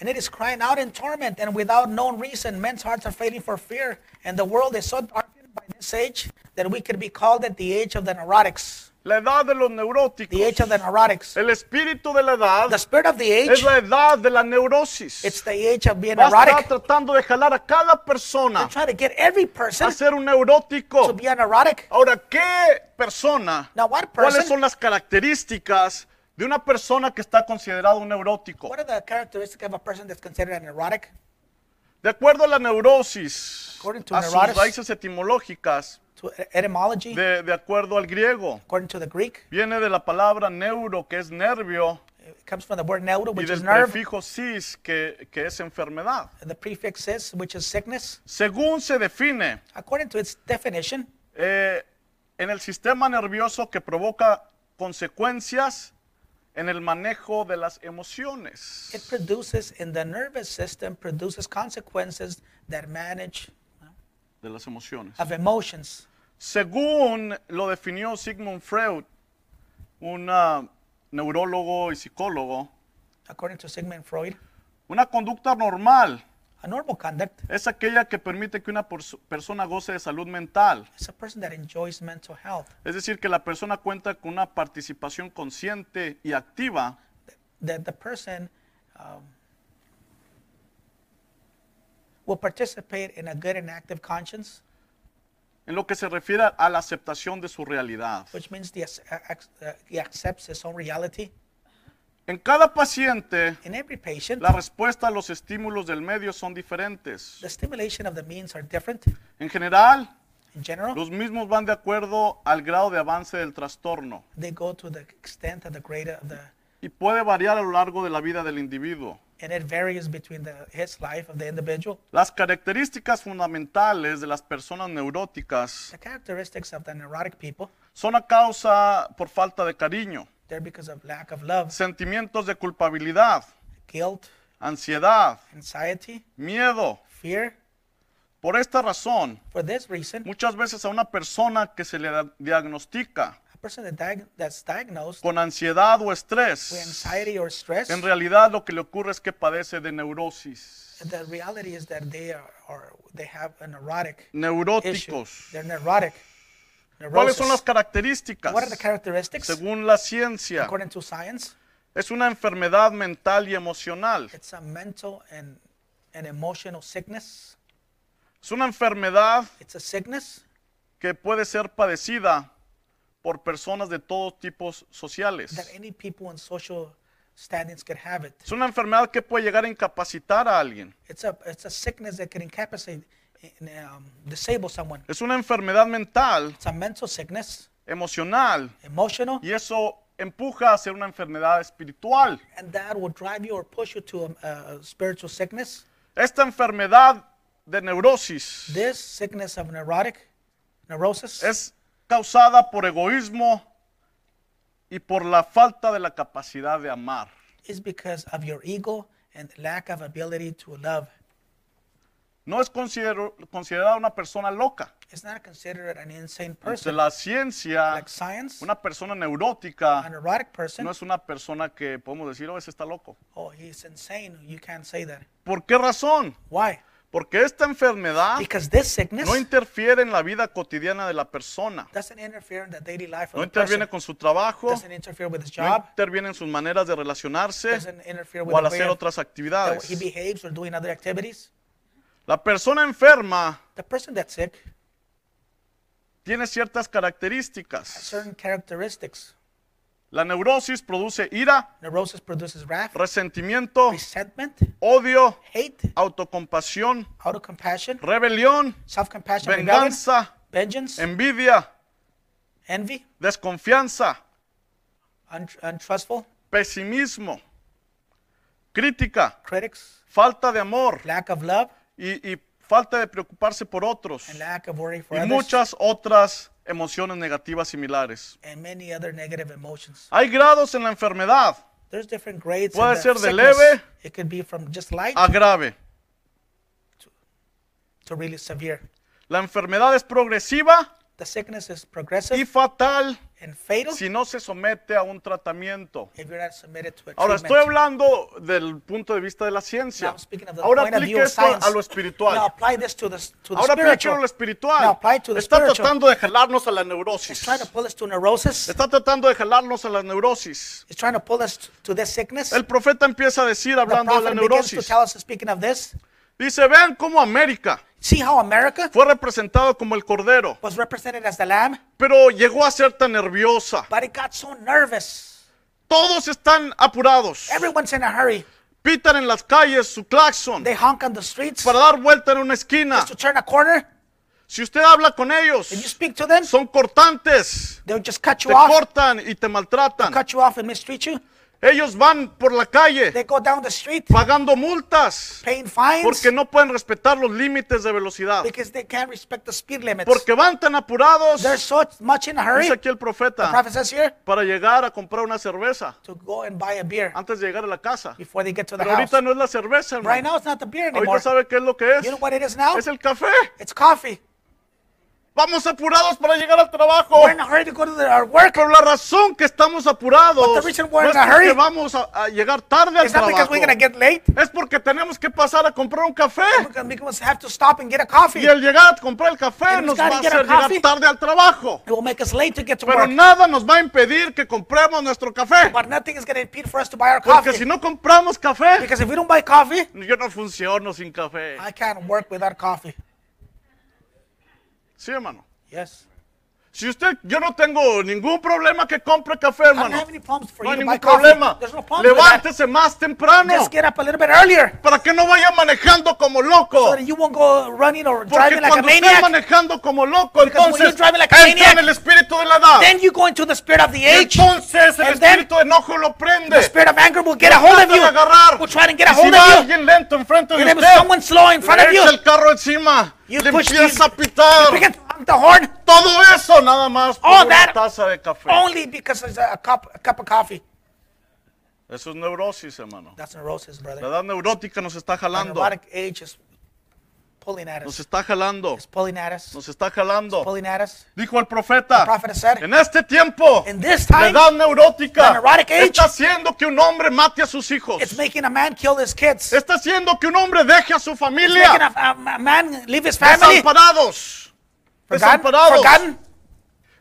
And it is crying out in torment, and without known reason, men's hearts are failing for fear, and the world is so darkened by this age that we could be called at the age of the neurotics. La edad de los The neuróticos, age of the neurotics. el espíritu de la edad, The spirit of the es age, la edad de la neurosis. it's the age of being Va a estar neurotic. tratando de jalar a cada persona trying to get every a person ser un to neurótico. be a neurotic. Ahora, ¿qué persona? Now, what ¿Cuáles son las características de una persona que está considerada un neurótico? What are the characteristics of a person that's considered a neurotic? De acuerdo a la neurosis, According to a sus raíces etimológicas, To etymology, de, de acuerdo al griego, according to the Greek, viene de la palabra neuro, que es nervio, it comes from the word neuro, y which del is nerve, prefijo que es enfermedad. and the prefix is, which is sickness. Según se define, According to its definition, eh, en el sistema nervioso que provoca consecuencias en el manejo de las emociones. it produces in the nervous system produces consequences that manage De las emociones. of emotions. Según lo definió Sigmund Freud, un ah, neurólogo y psicólogo, According to Sigmund Freud, una conducta normal a normal conduct es aquella que permite que una pers- persona goce de salud mental. is a person that enjoys mental health, Es decir, que la persona cuenta con una participación consciente y activa that the person um, will participate in a good and active conscience, en lo que se refiere a la aceptación de su realidad. which means the, ac- ac- uh, he accepts his own reality. En cada paciente, In every patient, la respuesta a los estímulos del medio son diferentes. the stimulation of the means are different. En general, In general, los mismos van de acuerdo al grado de avance del trastorno they go to the extent of the grade of the, y puede variar a lo largo de la vida del individuo. And it varies between the, his life of the individual. Las características fundamentales de las personas neuróticas The characteristics of the neurotic people, son a causa por falta de cariño, they're because of lack of love, sentimientos de culpabilidad, guilt, ansiedad, anxiety, miedo. fear. Por esta razón, For this reason, muchas veces a una persona que se le diagnostica person that's diagnosed con ansiedad o with estrés, anxiety or stress, en realidad lo que le ocurre es que padece de neurosis, the reality is that they are, or they have a neurotic issue. neuróticos. They're neurotic. ¿Cuáles son las características? What are the characteristics? Según la ciencia, According to science, es una enfermedad mental y emocional. it's a mental and an emotional sickness. Es una enfermedad It's a sickness que puede ser padecida por personas de todos tipos that sociales. any people in social standings could have it. Es una enfermedad que puede llegar a incapacitar a alguien. It's a it's a sickness that can incapacitate, and, um, disable someone. Es una enfermedad mental, It's a mental sickness, emocional, emotional, y eso empuja a ser una enfermedad espiritual. and that will drive you or push you to a, a spiritual sickness. Esta enfermedad de neurosis This sickness of neurotic neurosis es causada por egoísmo y por la falta de la capacidad de amar. is because of your ego and lack of ability to love. no es considero- considerada una persona loca. It's not considered an insane Ante person. la ciencia, Like science, una persona neurótica a neurotic person, no es una persona que podemos decir, oh, ese está loco. oh, he's insane. You can't say that. ¿Por qué razón? Why? Porque esta enfermedad Because this sickness no interfiere en la vida cotidiana de la persona. doesn't interfere in the daily life No of the person. interviene con su trabajo, Doesn't interfere with his no job. interviene en sus maneras de relacionarse Doesn't interfere with o al the hacer of- otras that actividades. he behaves or doing other activities. La persona enferma The person that's sick tiene ciertas has características. certain characteristics. La neurosis produce ira, Neurosis produces wrath, resentimiento, resentment, odio, hate, autocompasión, auto-compassion, rebelión, self-compassion, venganza, vengeance, envidia, envy, desconfianza, un- untrustful, pesimismo, crítica, critics, falta de amor lack of love, y, y falta de preocuparse por otros and lack of worry for y others, muchas otras emociones negativas similares. and many other negative emotions. Hay grados en la enfermedad There's different grades. in Puede the ser de sickness. leve It could be from just light a grave. to really severe. La enfermedad es progresiva The sickness is progressive y fatal and fatal si no se somete a un tratamiento. if you're not submitted to a Ahora treatment. estoy hablando del punto de vista de la ciencia. Now, speaking of the Ahora aplique esto science, a lo now espiritual. apply this to the, to the Ahora aplique lo espiritual. Now apply to the Está spiritual. tratando de jalarnos a la neurosis. It's trying to pull us to neurosis. Está tratando de jalarnos a la neurosis. It's trying to pull us to this sickness. El profeta empieza a decir, The hablando de la to neurosis, tell us, speaking of this, dice, vean cómo América see how America fue representado como el cordero, was represented as the lamb, pero llegó a ser tan nerviosa. but it got so nervous. Todos están apurados. Everyone's in a hurry. Pitan en las calles su claxon They honk on the streets para dar vuelta en una esquina. just to turn a corner. Si usted habla con If you ellos, speak to them, son cortantes. they'll just cut you Te off, cortan y te maltratan. cut you off and mistreat you. Ellos van por la calle They go down the street pagando multas paying fines porque no pueden respetar los límites de velocidad. because they can't respect the speed limits. Porque van tan apurados, They're so much in a hurry. dice aquí el The profeta, prophet says here para llegar a comprar una cerveza to go and buy a beer antes de llegar a la casa. before they get to the Pero house. ahorita no es la cerveza, Right now, it's not the beer anymore. Ahorita sabe qué es lo que es. You know what it is now? Es el café. It's coffee. Vamos apurados para llegar al trabajo. We're in a hurry to go to the, our work. Pero la razón que estamos apurados But the reason we're no in es porque hurry vamos a, a llegar tarde al It's not because trabajo. we're get late. Es porque tenemos que pasar a comprar un café. Because we must have to stop and get a coffee. Y el llegar a comprar el café And nos gotta va a get hacer our llegar coffee. tarde al trabajo. It will make us late to get to Pero work. nada nos va a impedir que compremos nuestro café. But nothing is impede for us to buy our Porque coffee. si no compramos café, Because if we don't buy coffee, yo no funciono sin café. I can't work without coffee. Sí, hermano. Yes. Si usted, yo no tengo ningún problema que compre café, I don't hermano. have any problems for No hay ningún problema. No. Levántese más temprano Just get up a little bit earlier para que no vaya manejando como loco. so that you won't go running or Porque driving like a cuando maniac. manejando como loco, Because entonces like entra en el espíritu de la edad. Then you go into the spirit of the age. entonces el espíritu de enojo lo prende. The spirit of anger will get a hold of you. agarrar. Will try to get a Y si of you. alguien lento enfrente de usted, someone slow in front of you, el carro encima, You le push empieza a pitar. The horn Todo eso nada más por All una that taza de café. only because there's a, cup, a cup of coffee. Eso es neurosis, hermano. That's neurosis, La brother. edad neurótica nos está The jalando. neurotic age is pulling at Nos us. está jalando. It's pulling at us. Nos está jalando. Pulling at us. Dijo el profeta. The prophet has said, En este tiempo, In this la time, edad neurótica the neurotic age, está haciendo que un hombre mate a sus hijos. it's making a man kill his kids. Está haciendo que un hombre deje a su It's making familia a, a- a man leave his family desamparados. Forgotten, forgotten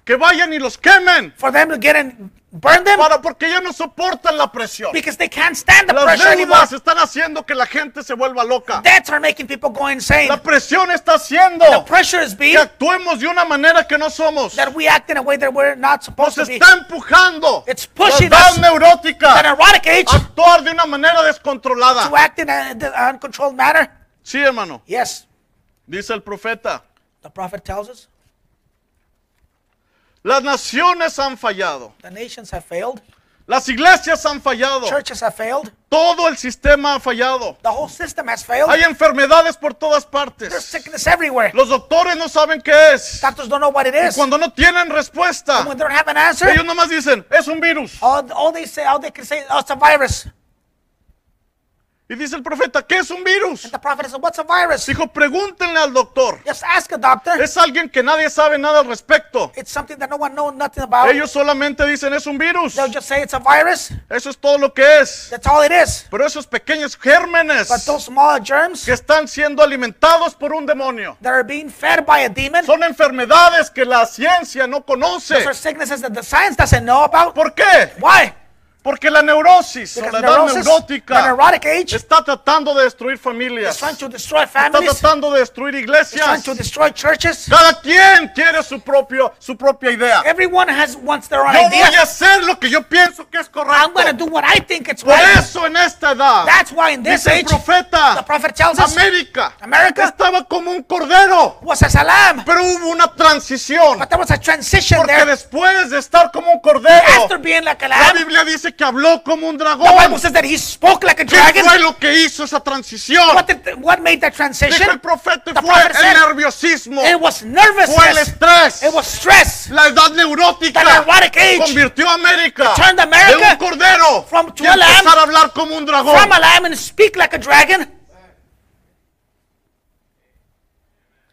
Que vayan y los quemen. for them to get and burn them Para, porque ya no soportan la presión. because they can't stand the Las pressure anymore. están haciendo que la gente se vuelva loca. Debts are making people go insane. La presión está haciendo The pressure is being que actuemos de una manera que no somos. that we act in a way that we're not supposed Nos to be. está empujando It's pushing la us. The neurótica neurotic age actuar de una manera descontrolada. to act in a- a uncontrolled manner. Sí, hermano. Yes, Dice el profeta. The prophet tells us Las naciones han fallado. the nations have failed, Las iglesias han fallado. churches have failed, Todo el sistema ha fallado. the whole system has failed. Hay enfermedades por todas There's partes. sickness everywhere. Los doctores no saben qué es. Doctors don't know what it is. Cuando no tienen respuesta, When they don't have an answer, ellos nomás dicen, es un virus. all, all they say, all they can say, oh, it's a virus. Y dice el profeta, ¿qué es un virus? And the prophet said, What's a virus? Dijo, pregúntenle al doctor. Just ask a doctor. Es alguien que nadie sabe nada al respecto. It's something that no one knows nothing about. Ellos solamente dicen es un virus. They'll just say it's a virus. Eso es todo lo que es. That's all it is. Pero esos pequeños gérmenes But those small germs que están siendo alimentados por un demonio that are being fed by a demon, son enfermedades que la ciencia no conoce. those are sicknesses that the science doesn't know about. ¿Por qué? Why? Porque la neurosis o Because la edad neurosis, neurótica age, está tratando de destruir familias. Está tratando de destruir iglesias. to destroy churches. Cada quien quiere su propio su propia idea. Everyone has wants their own Yo voy idea. a hacer lo que yo pienso que es correcto. do what I think it's Por right. eso en esta edad That's why in this dice el age, the profeta prophet tells us, América America estaba como un cordero, was as a lamb. pero hubo una transición. But there was a transition Porque there. después de estar como un cordero, After being like a la lamb, Biblia dice que habló como un the dragón. Bible says that he spoke like a ¿Qué dragon. fue lo que hizo esa transición? What, did, what made that Dijo el transition? profeta The fue el said- nerviosismo, It was fue el nervousness. estrés, It was stress. la edad neurótica. The neurotic age Convirtió a América turned de America un cordero from to a lamb empezar a hablar como un dragón. from a lamb and speak like a dragon.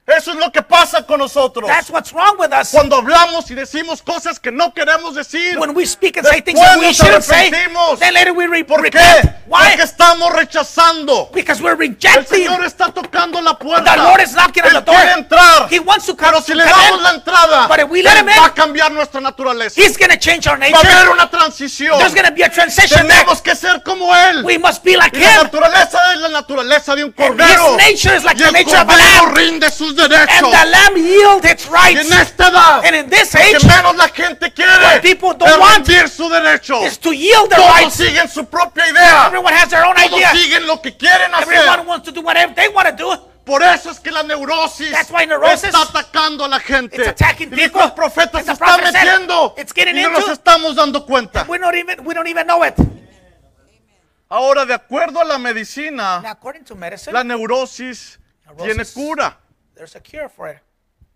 Eso es lo que pasa con nosotros. That's what's wrong with us. Cuando hablamos y decimos cosas que no queremos decir. When we speak and say things that we shouldn't say, then later we re- ¿Por qué? repent. Why? Porque estamos rechazando. Because we're El rejecting. Señor está tocando la puerta. The Lord is knocking on the door. quiere entrar. He wants to come, Pero si le damos in. la entrada, But if we let him in, va a cambiar nuestra naturaleza. He's going to change our Va a nature. haber una transición. There's going to be a transition. Tenemos que ser como Él. We must be like Y la him. naturaleza es la naturaleza de un cordero. his nature is like Y the el nature of a cordero lamb. rinde sus And derechos. the lamb yield its Y rights. en esta edad, And in this que age menos la gente quiere people don't want su derecho. is to yield their Todos rights. siguen su propia idea. Everyone has their own Todos idea. siguen lo que quieren Everyone hacer. wants to do whatever they want to do. Por eso es que la neurosis That's why neurosis está atacando a la gente. Y dijo people. el profeta And se the está metiendo. "It's getting Y no nos into." estamos dando cuenta. We don't even we don't even know it. Ahora, de acuerdo a la medicina, Now, to medicine, la neurosis Neurosis. tiene cura. There's a cure for it.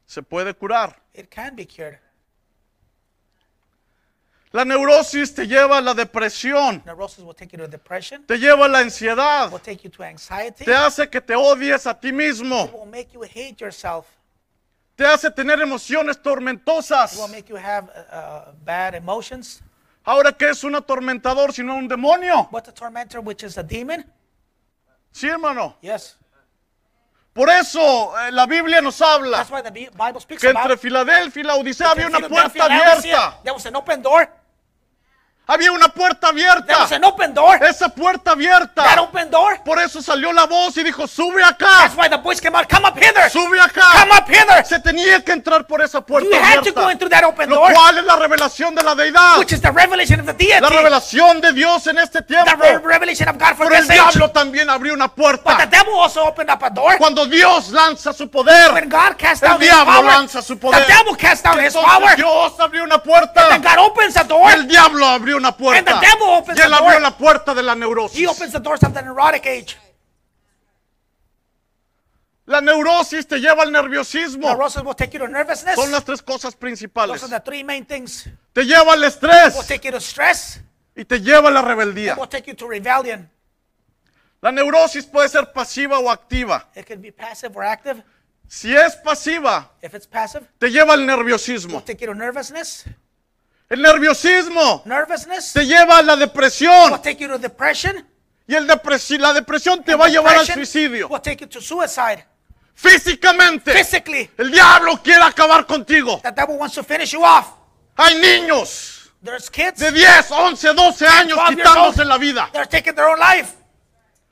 Se puede curar. It can be cured. La neurosis te lleva a la depresión, will take you to depression. te lleva a la ansiedad, Will take you to anxiety. te hace que te odies a ti It mismo, will make you hate yourself. te hace tener emociones tormentosas. It will make you have uh, uh, bad emotions. Ahora, ¿qué es un atormentador sino un demonio? What's a tormentor, which is a demon? Sí, hermano. Yes. Por eso eh, la Biblia nos habla That's why the Bi- Bible speaks que about entre Filadelfia y la Odisea había una puerta abierta. There was an open door. Había una puerta There was abierta. an open door. Esa puerta That abierta. open door. Por eso salió la voz y dijo, sube That's acá, why the voice came out. Come up hither. sube Come acá. up hither. Se tenía que entrar por esa puerta You had to go abierta. in through that open Lo door, cual es la revelación de la deidad. which is the revelation of the deity. La revelación de Dios en este The tiempo. re- revelation of God for Pero el this age. diablo también abrió una But the puerta. devil also opened up a door. Cuando Dios lanza su poder, When God cast el down his diablo power, lanza su the poder. devil cast down his power. Dios abrió una And puerta. then God opens the door. El diablo abrió una puerta. And the devil opens Y él the abrió door. la puerta de la neurosis. He opens the doors of the neurotic age. La neurosis te lleva al nerviosismo. Neurosis will take you to nervousness. Son las tres cosas principales. Those are the three main things. Te lleva al Will estrés take you to stress. y te lleva a la rebeldía. Will take you to rebellion. La neurosis puede ser pasiva o activa. It can be passive or active. Si es pasiva, If it's passive, te lleva al will nerviosismo. take you to nervousness. El nerviosismo Nervousness te lleva a la will depresión. take you to depression. Y el depresi- la depresión te And va a llevar al depression suicidio. Will take you to suicide. Físicamente, Physically, el diablo quiere acabar contigo. the devil wants to finish you off. Hay niños There's kids. de 10, 11, 12 años 12 years quitándose old. la vida. They're taking their own life.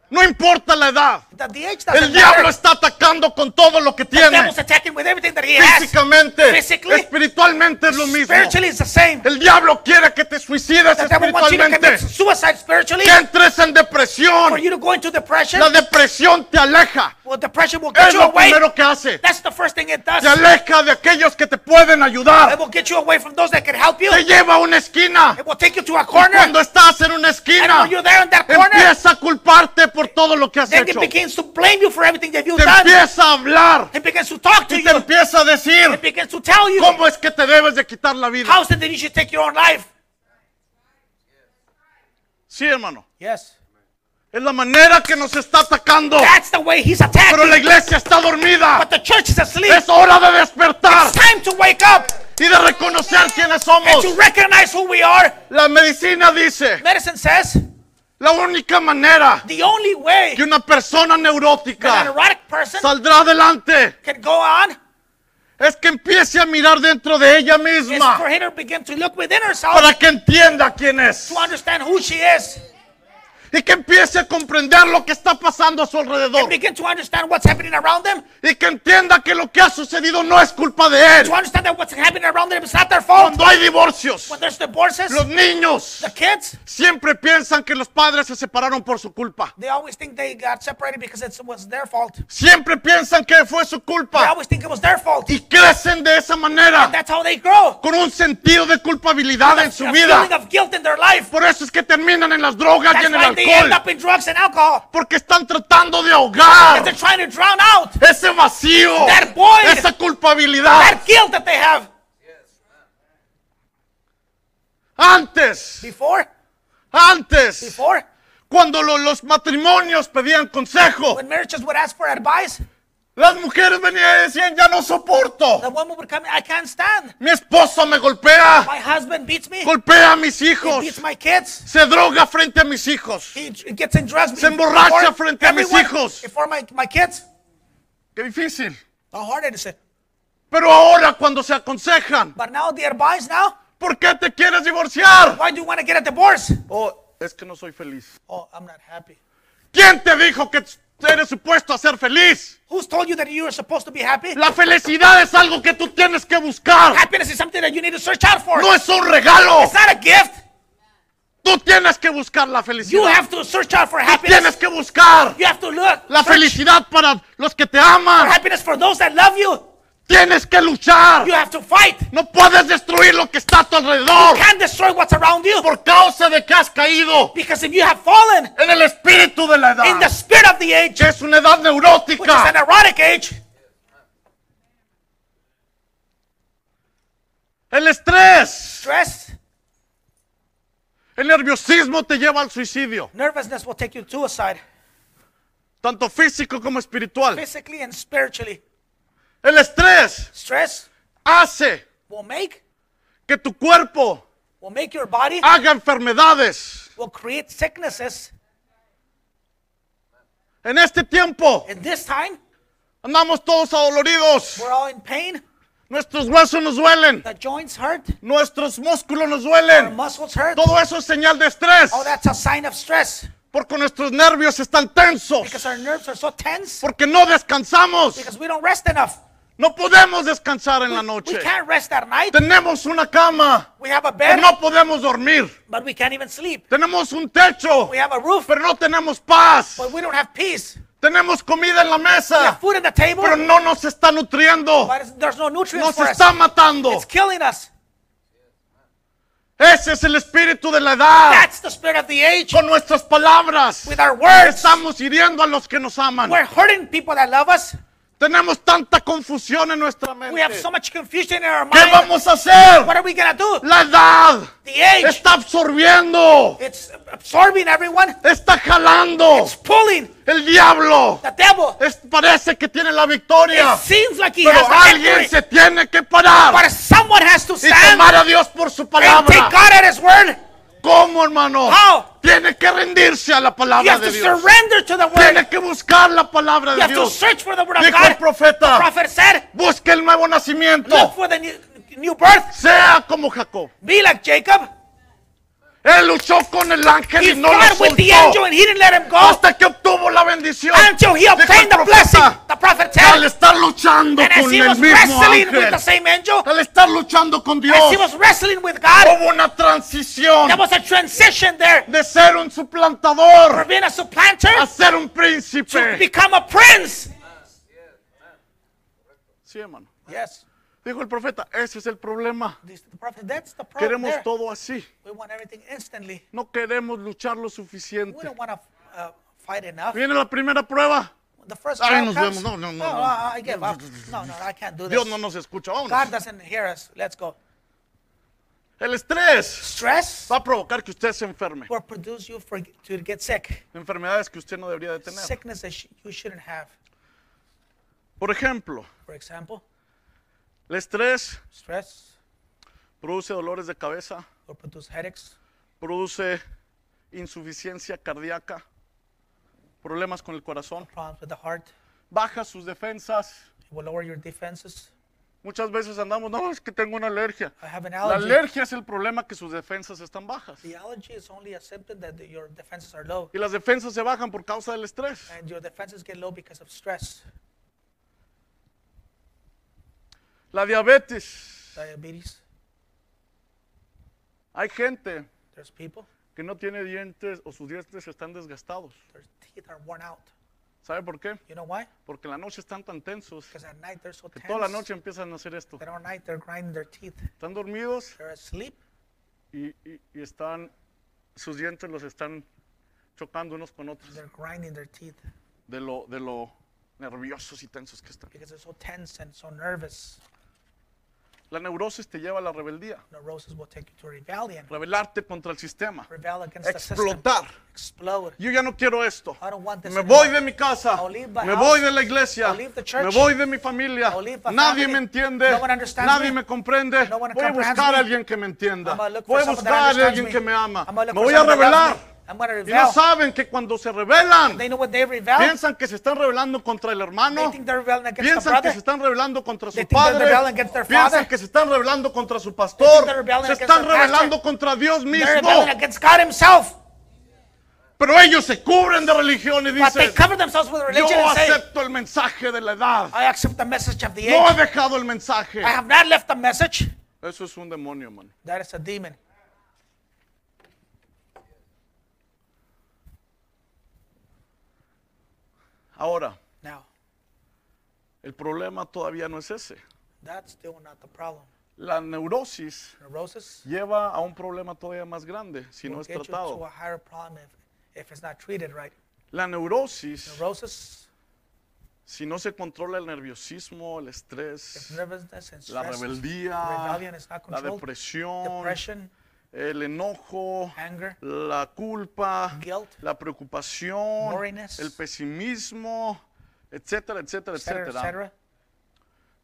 No importa la edad. The, the El diablo matter. está atacando con todo lo que tiene. devil's attacking with everything that he has. Físicamente, espiritualmente es lo mismo. Spiritually, it's the same. El diablo quiere que te suicides espiritualmente. suicide spiritually. Que entres en For depresión. you to go into depression. La depresión te aleja. Well, depression will get Es you lo away. primero que hace. That's the first thing it does. Te aleja de aquellos que te pueden It ayudar. will get you away from those that can help you. Te lleva a una esquina. It will take you to a Y corner. cuando estás en una And esquina, when you're there in that corner, empieza a culparte por todo lo que has hecho. Begins to blame you for everything that you've Te done. empieza a hablar. It begins to talk to Y te you. empieza a decir It begins to tell you cómo es que te debes de quitar la vida. how is it that you should take your own life. Sí, hermano. Yes. Es la manera que nos está atacando. That's the way he's Pero attacking. la iglesia está dormida. But the church is asleep. Es hora de despertar It's time to wake up y de reconocer quiénes and somos. to recognize who we are. La medicina dice, Medicine says la única manera the only way que una persona neurótica person saldrá adelante can go on es que empiece a mirar dentro de ella is misma for her to begin to look within herself para que entienda quién es. to understand who she is y que empiece a comprender lo que está pasando a su alrededor begin to understand what's happening around them. y que entienda que lo que ha sucedido no es culpa de él. To understand that what's happening around them is not their fault. Cuando hay divorcios, When there's divorces, los niños the kids, siempre piensan que los padres se separaron por su culpa. they always think they got separated because it was their fault. Siempre piensan que fue su They culpa always think it was their fault. y crecen de esa manera That's how they grow. con un sentido de culpabilidad en su a vida. of guilt in their life. Por eso es que terminan en las drogas y That's en el they alcohol. Up in drugs and alcohol. Porque están tratando de Because ahogar they're trying to drown out ese vacío, That void. esa culpabilidad. that guilt that they have. Antes, Before, antes, before, cuando lo- los matrimonios pedían consejo, when marriages would ask for advice, las mujeres venían y decían, ya no soporto. the woman would come, I can't stand. Mi esposo me golpea, My husband beats me. golpea a mis He hijos, beats my kids. se droga frente a mis hijos. He gets in drugs. Se emborracha before frente a mis hijos. Before my, my kids. Qué difícil. How hard it is? Pero ahora cuando se aconsejan, But now the advice now, ¿por qué te quieres divorciar? why do you want to get a divorce? Oh, es que no soy feliz. Oh, I'm not happy. ¿Quién te dijo que eres supuesto a ser feliz? Who's told you that you are supposed to be happy? La felicidad es algo que tú tienes que buscar. Happiness is something that you need to search out for. No es un regalo. It's not a gift. Tú tienes que buscar la You felicidad. have to search out for Tienes happiness. que buscar You have to look. la search felicidad para los que te for aman. happiness for those that love you. Tienes que luchar. You have to fight. No puedes destruir lo que está a tu You alrededor can't destroy what's around you. por causa de que has caído Because if you have fallen en el espíritu de la in the edad, spirit of the age, que es una edad which is an neurótica. erotic age, El estrés, stress, el nerviosismo te lleva al suicidio, nervousness will take you to a side, tanto físico como espiritual. physically and spiritually. El estrés Stress hace will make que tu cuerpo will make your body haga enfermedades. will create sicknesses. En este tiempo In this time, andamos todos adoloridos. we're all in pain. Nuestros huesos nos duelen. The joints hurt. Nuestros músculos nos Our duelen. muscles hurt. Todo eso es señal de estrés. Oh, that's a sign of stress. Porque nuestros nervios están tensos. Because our nerves are so tense. Porque no descansamos. Because we don't rest enough. No podemos descansar en la We noche. can't rest at night. Tenemos una cama, We have a pero bed, no podemos dormir. but we can't even sleep. Tenemos un techo, We have a roof, pero no tenemos paz. but we don't have peace. Tenemos comida en la We have mesa, food on the table, pero no nos está nutriendo. but there's no nutrients Nos for us. está matando. It's killing us. Ese es el espíritu de la edad. That's the spirit of the age. Con nuestras palabras With our words, estamos hiriendo a los que nos aman. we're hurting people that love us. Tenemos tanta confusión en nuestra We have mente. so much confusion in our ¿Qué mind. vamos a hacer? What are we gonna do? La edad The age, está absorbiendo, it's absorbing everyone. está jalando. It's pulling El diablo the devil. es- parece que tiene la victoria, It seems like he pero has alguien se tiene que parar but someone has to y stand tomar a Dios por su and take palabra. God at His word. ¿Cómo, hermano? How? Tiene que rendirse a la You palabra have de to Dios. surrender to the word. Tiene que buscar la palabra You de have to Dios. search for the word of Dijo el God. profeta, Prophet said, busque el nuevo nacimiento. look for the new, new birth. Sea como Jacob. Be like Jacob. Él luchó con el ángel He y no lo fought with the soltó angel and he didn't let him go hasta que obtuvo la bendición. until he obtained the blessing. The prophet al estar luchando and as con he el was mismo wrestling with the ángel, same angel, al estar luchando con Dios, as he was wrestling with God, hubo una transición there was a transition there de ser un from suplantador being a supplanter a ser un to príncipe. become a prince. Sí, hermano. Yes. Dijo el profeta, ese es el problema. Queremos todo así. No queremos luchar lo suficiente. uh. Viene la primera prueba. The first Ay, trial nos vemos. No, no, no. Dios no nos escucha. God doesn't hear us. Let's go. El estrés Stress va a provocar que usted se enferme. will produce you for, to get sick. Enfermedades que usted no debería de tener. Por ejemplo, For example, el estrés stress produce dolores de cabeza, will produce headaches, produce insuficiencia cardíaca, problemas con el corazón, problems with the heart. baja sus defensas. It will lower your defenses. Muchas veces andamos, no, es que tengo una alergia. I have an La allergy. alergia es el problema que sus defensas están bajas. The allergy is only a symptom that your defenses are low. Y las defensas se bajan por causa del estrés. And your defenses get low because of stress. La diabetes. Diabetes. Hay gente There's people, que no tiene dientes o sus dientes están desgastados. their teeth are worn out. ¿Sabe por qué? You know why? Porque en la noche están tan tensos Because at night they're so que tense. toda la noche empiezan a hacer esto. That all night they're grinding their teeth. Están dormidos They're asleep y, y- y están, sus dientes los están chocando unos con otros they're grinding their teeth de lo, de lo nerviosos y tensos que están. because they're so tense and so nervous. La neurosis te lleva a la rebeldía, Neurosis will take you to rebellion. rebelarte contra el sistema, Rebel against the system. explotar. Explode. Yo ya no quiero esto. I don't want this Me anymore. voy de mi casa, I'll leave my me house. voy de la iglesia, I'll leave the church. me voy de mi familia. I'll leave my Nadie family. me entiende, No one understands nadie me. me comprende. No one Voy a buscar a alguien que me entienda. Voy a buscar a alguien me. que me ama. Me voy a rebelar. Y no saben que cuando se rebelan, piensan que se están rebelando contra el hermano, piensan que se están rebelando contra su padre, piensan que se están rebelando contra su pastor, se están rebelando contra Dios mismo. Pero ellos se cubren de religión y dicen, cover themselves with yo acepto el mensaje de la edad. I accept the message of the No he dejado el mensaje. I have not left the message. Eso es un demonio, hermano. That is a demon. Ahora, Now, el problema todavía no es ese. that's still not the problem. La neurosis Neurosis lleva a un problema todavía más grande si no will es get you to tratado. a higher problem if, if it's not treated right. La neurosis, Neurosis, si no se controla el nerviosismo, el if estrés, nervousness and la stress, rebeldía, rebellion is not la controlled, depresión, depression, el enojo, anger, la culpa, Guilt. la preocupación, el pesimismo, etcétera, etcétera, etc., etcétera, etc.,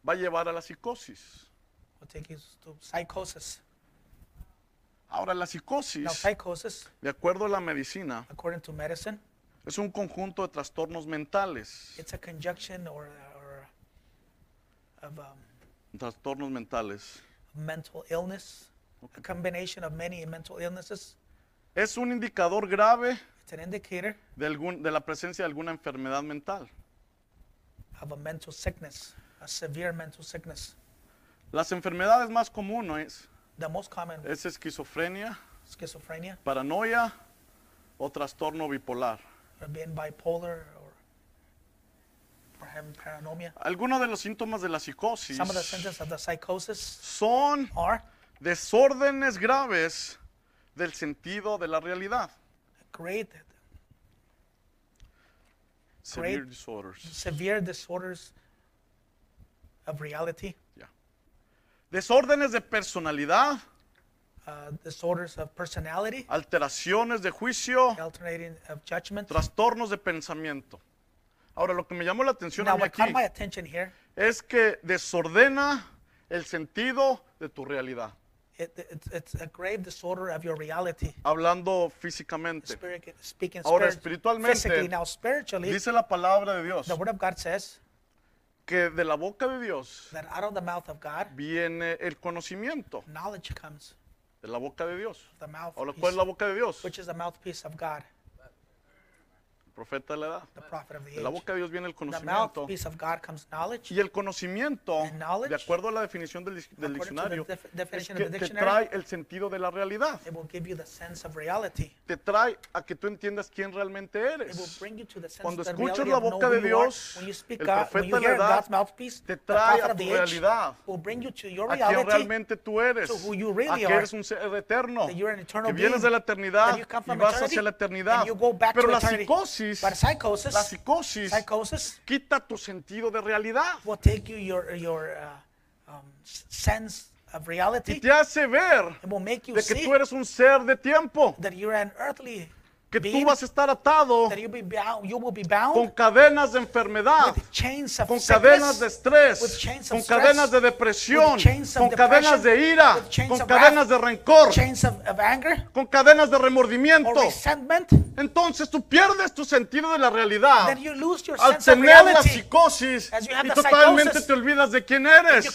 va a llevar a la psicosis. psychosis. Ahora, la Now, psicosis, psychosis, de acuerdo a la medicina, according to medicine, es un conjunto de trastornos mentales. it's a conjunction or, or of um, Trastornos mentales. mental illness, a combination of many mental illnesses. Es un indicador grave It's an indicator de, algún- de la presencia de alguna enfermedad mental. of a mental sickness, a severe mental sickness. Las enfermedades más comunes The most common es esquizofrenia, schizophrenia, paranoia o trastorno bipolar. or being bipolar, or, or having paranoia. Algunos de los síntomas de la psicosis Some of the symptoms of the psychosis son are desórdenes graves del sentido de la realidad. great, Severe Great. disorders. severe disorders of reality, Ya. Desórdenes de personalidad, uh, disorders of personality, alteraciones de juicio, alternating of judgment. trastornos de pensamiento. Ahora, lo que me llamó la atención a Now, mí aquí my here, es que desordena el sentido de tu realidad, it, it's, it's a grave disorder of your reality. hablando físicamente. Spirit, speaking Ahora, spirit, espiritualmente. Now, spiritually, Dice la palabra de Dios the Word of God says que de la boca de Dios that out of the mouth of God, viene el conocimiento, knowledge comes. de la boca de Dios. The mouth, Ahora, ¿cuál es la boca de Dios? which is the mouthpiece of God, profeta de la edad. the prophet of the De la boca de Dios viene el conocimiento. mouthpiece of God comes knowledge. Y el conocimiento, de acuerdo a la definición del, del diccionario, def- es que te trae el sentido de la realidad. It will give you the sense of reality. Te trae a que tú entiendas quién realmente It will eres. bring you to the sense Cuando escuchas la boca de. Dios, el profeta de la edad te trae a tu realidad, will bring you to your a reality, realmente tú eres, to who you a really que eres un ser eterno, que vienes de la eternidad y vas hacia la eternidad. Pero la eternity. Psicosis, But psychosis, la psicosis psychosis quita tu sentido de realidad. will take you your your uh, um, sense of y reality. te hace ver It will make you de que tú eres un ser de tiempo, that you're an earthly que tú vas a estar atado con bound cadenas de enfermedad, con cadenas de estrés, con cadenas de depresión, con cadenas de ira, con cadenas de rencor, con cadenas de or remordimiento. Entonces tú pierdes tu sentido de la realidad al tener la psicosis y totalmente te olvidas de quién eres.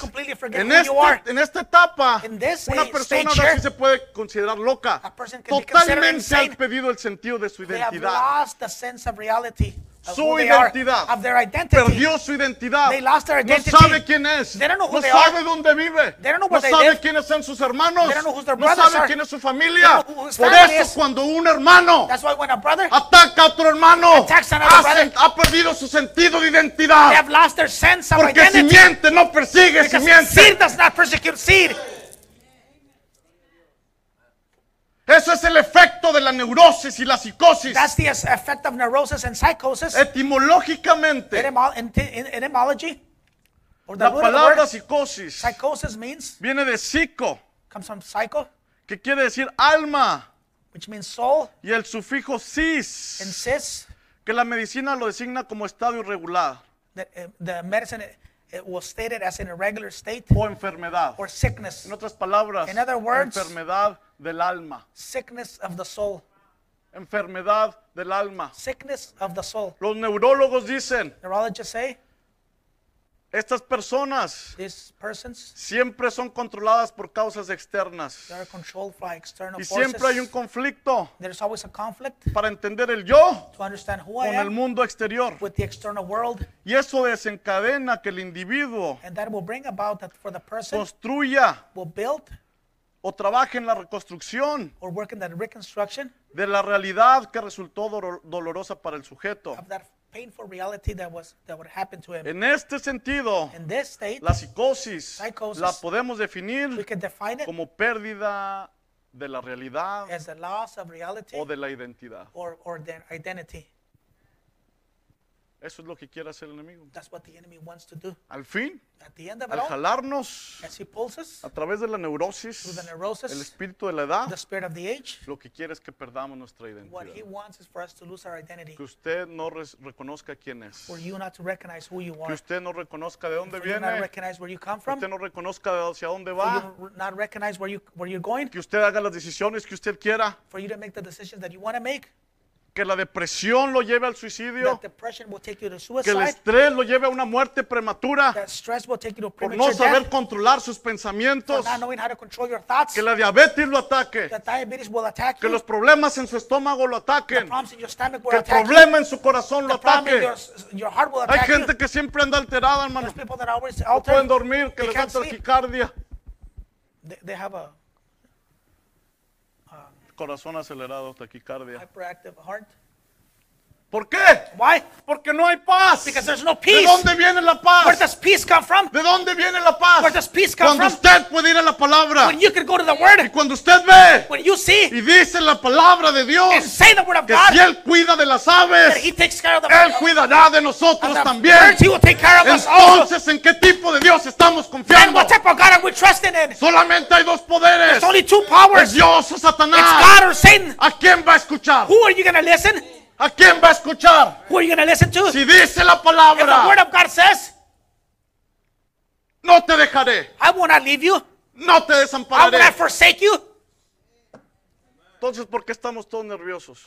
En, este, en esta etapa, una persona ahora sí se puede considerar loca. Totalmente ha perdido el sentido de su They have identidad. lost the sense of reality of Su who they are, identidad. of their identity. Perdió su identidad. They lost their No identity. sabe quién es. They don't know who No they sabe are. dónde vive. They don't know No where they sabe live. quiénes son sus hermanos. They don't know who their No brothers sabe are. quién es su familia. They don't know who his Por family eso is. cuando un hermano That's why when a brother ataca a otro hermano, Attacks another ha, brother. ha perdido su sentido de they identidad. have lost their sense of Porque identity. simiente no persigue because simiente. seed does not persecute seed. Eso es el efecto de la neurosis y la psicosis. That's the effect of neurosis and psychosis. Etimológicamente, Etymo- in, in etymology, or the la root of the palabra word, psicosis psychosis means, viene de psico, comes from psycho, que quiere decir alma, which means soul, y el sufijo and cis, cis, que la medicina lo designa como estado irregular uh, the medicine it, was stated as an irregular state o enfermedad. or sickness, En otras palabras, In other words, enfermedad del alma, sickness of the soul, enfermedad del alma. sickness of the soul. Los neurólogos dicen, Neurologists say estas personas these persons siempre son controladas por causas externas they are controlled by external y siempre hay un forces. conflicto There's always a conflict para entender el yo to understand who I con el am mundo exterior. with the external world, Y eso desencadena que el individuo and that will bring about that for the person construya will build o trabaje en la reconstrucción or work in that reconstruction de la realidad que resultó dolo- dolorosa para el sujeto. of that painful reality that was that would happen to him. En este sentido, In this state, la psicosis Psychosis. la podemos we definir can define it como pérdida de la realidad as the loss of reality o de la identidad. or, or their identity. Eso es lo que quiere hacer el enemigo. That's what the enemy wants to do. Al fin, At the end of al all, jalarnos as he pulls us a través de la neurosis, the neurosis, el espíritu de la edad, the spirit of the age, lo que quiere es que perdamos nuestra what he identidad. wants is for us to lose our identity. Que usted no reconozca quién es. For you not to recognize who you Que are. usted no reconozca de dónde For you not viene. recognize where you come Que from. usted no reconozca hacia dónde For va. you not recognize where you where you're going. Que usted haga las decisiones que usted quiera. For you to make the decisions that you want to make. Que la depresión lo lleve al suicidio. Que el estrés lo lleve a una muerte prematura. Por no saber death. controlar sus pensamientos. thoughts. Que la diabetes lo ataque. Que you. los problemas en su estómago lo ataquen. Que el problema en su corazón lo ataque. your, your Hay attack you. gente que siempre anda alterada, hermano. No pueden dormir, que They les da taquicardia. They, they have a Corazón acelerado, taquicardia. hyperactive heart. ¿Por qué? Why? Porque no hay paz. Because there's no ¿De peace. dónde viene la Where paz? does peace come from? ¿De dónde viene la paz? Where does peace come Cuando from? usted puede ir a la palabra. When you can go to the Y Word, cuando usted ve when you see y dice la palabra de and Dios, say the Word of que God, si Él cuida de las that aves, He takes care of the, Él cuidará de nosotros también. birds, He will take care of us also. Entonces, ¿en qué tipo de Dios estamos confiando? what type of God are we trusting in? Solamente hay dos poderes. There's only two Es powers. Dios o It's Satanás. God or Satan. ¿A quién va a escuchar? Who are you going to listen? ¿A quién va a escuchar? Who are you going to listen to? If Si dice la the Word of God says, no te dejaré, I will not leave you, no te I will desampararé. not forsake you, Entonces, ¿por qué estamos todos nerviosos?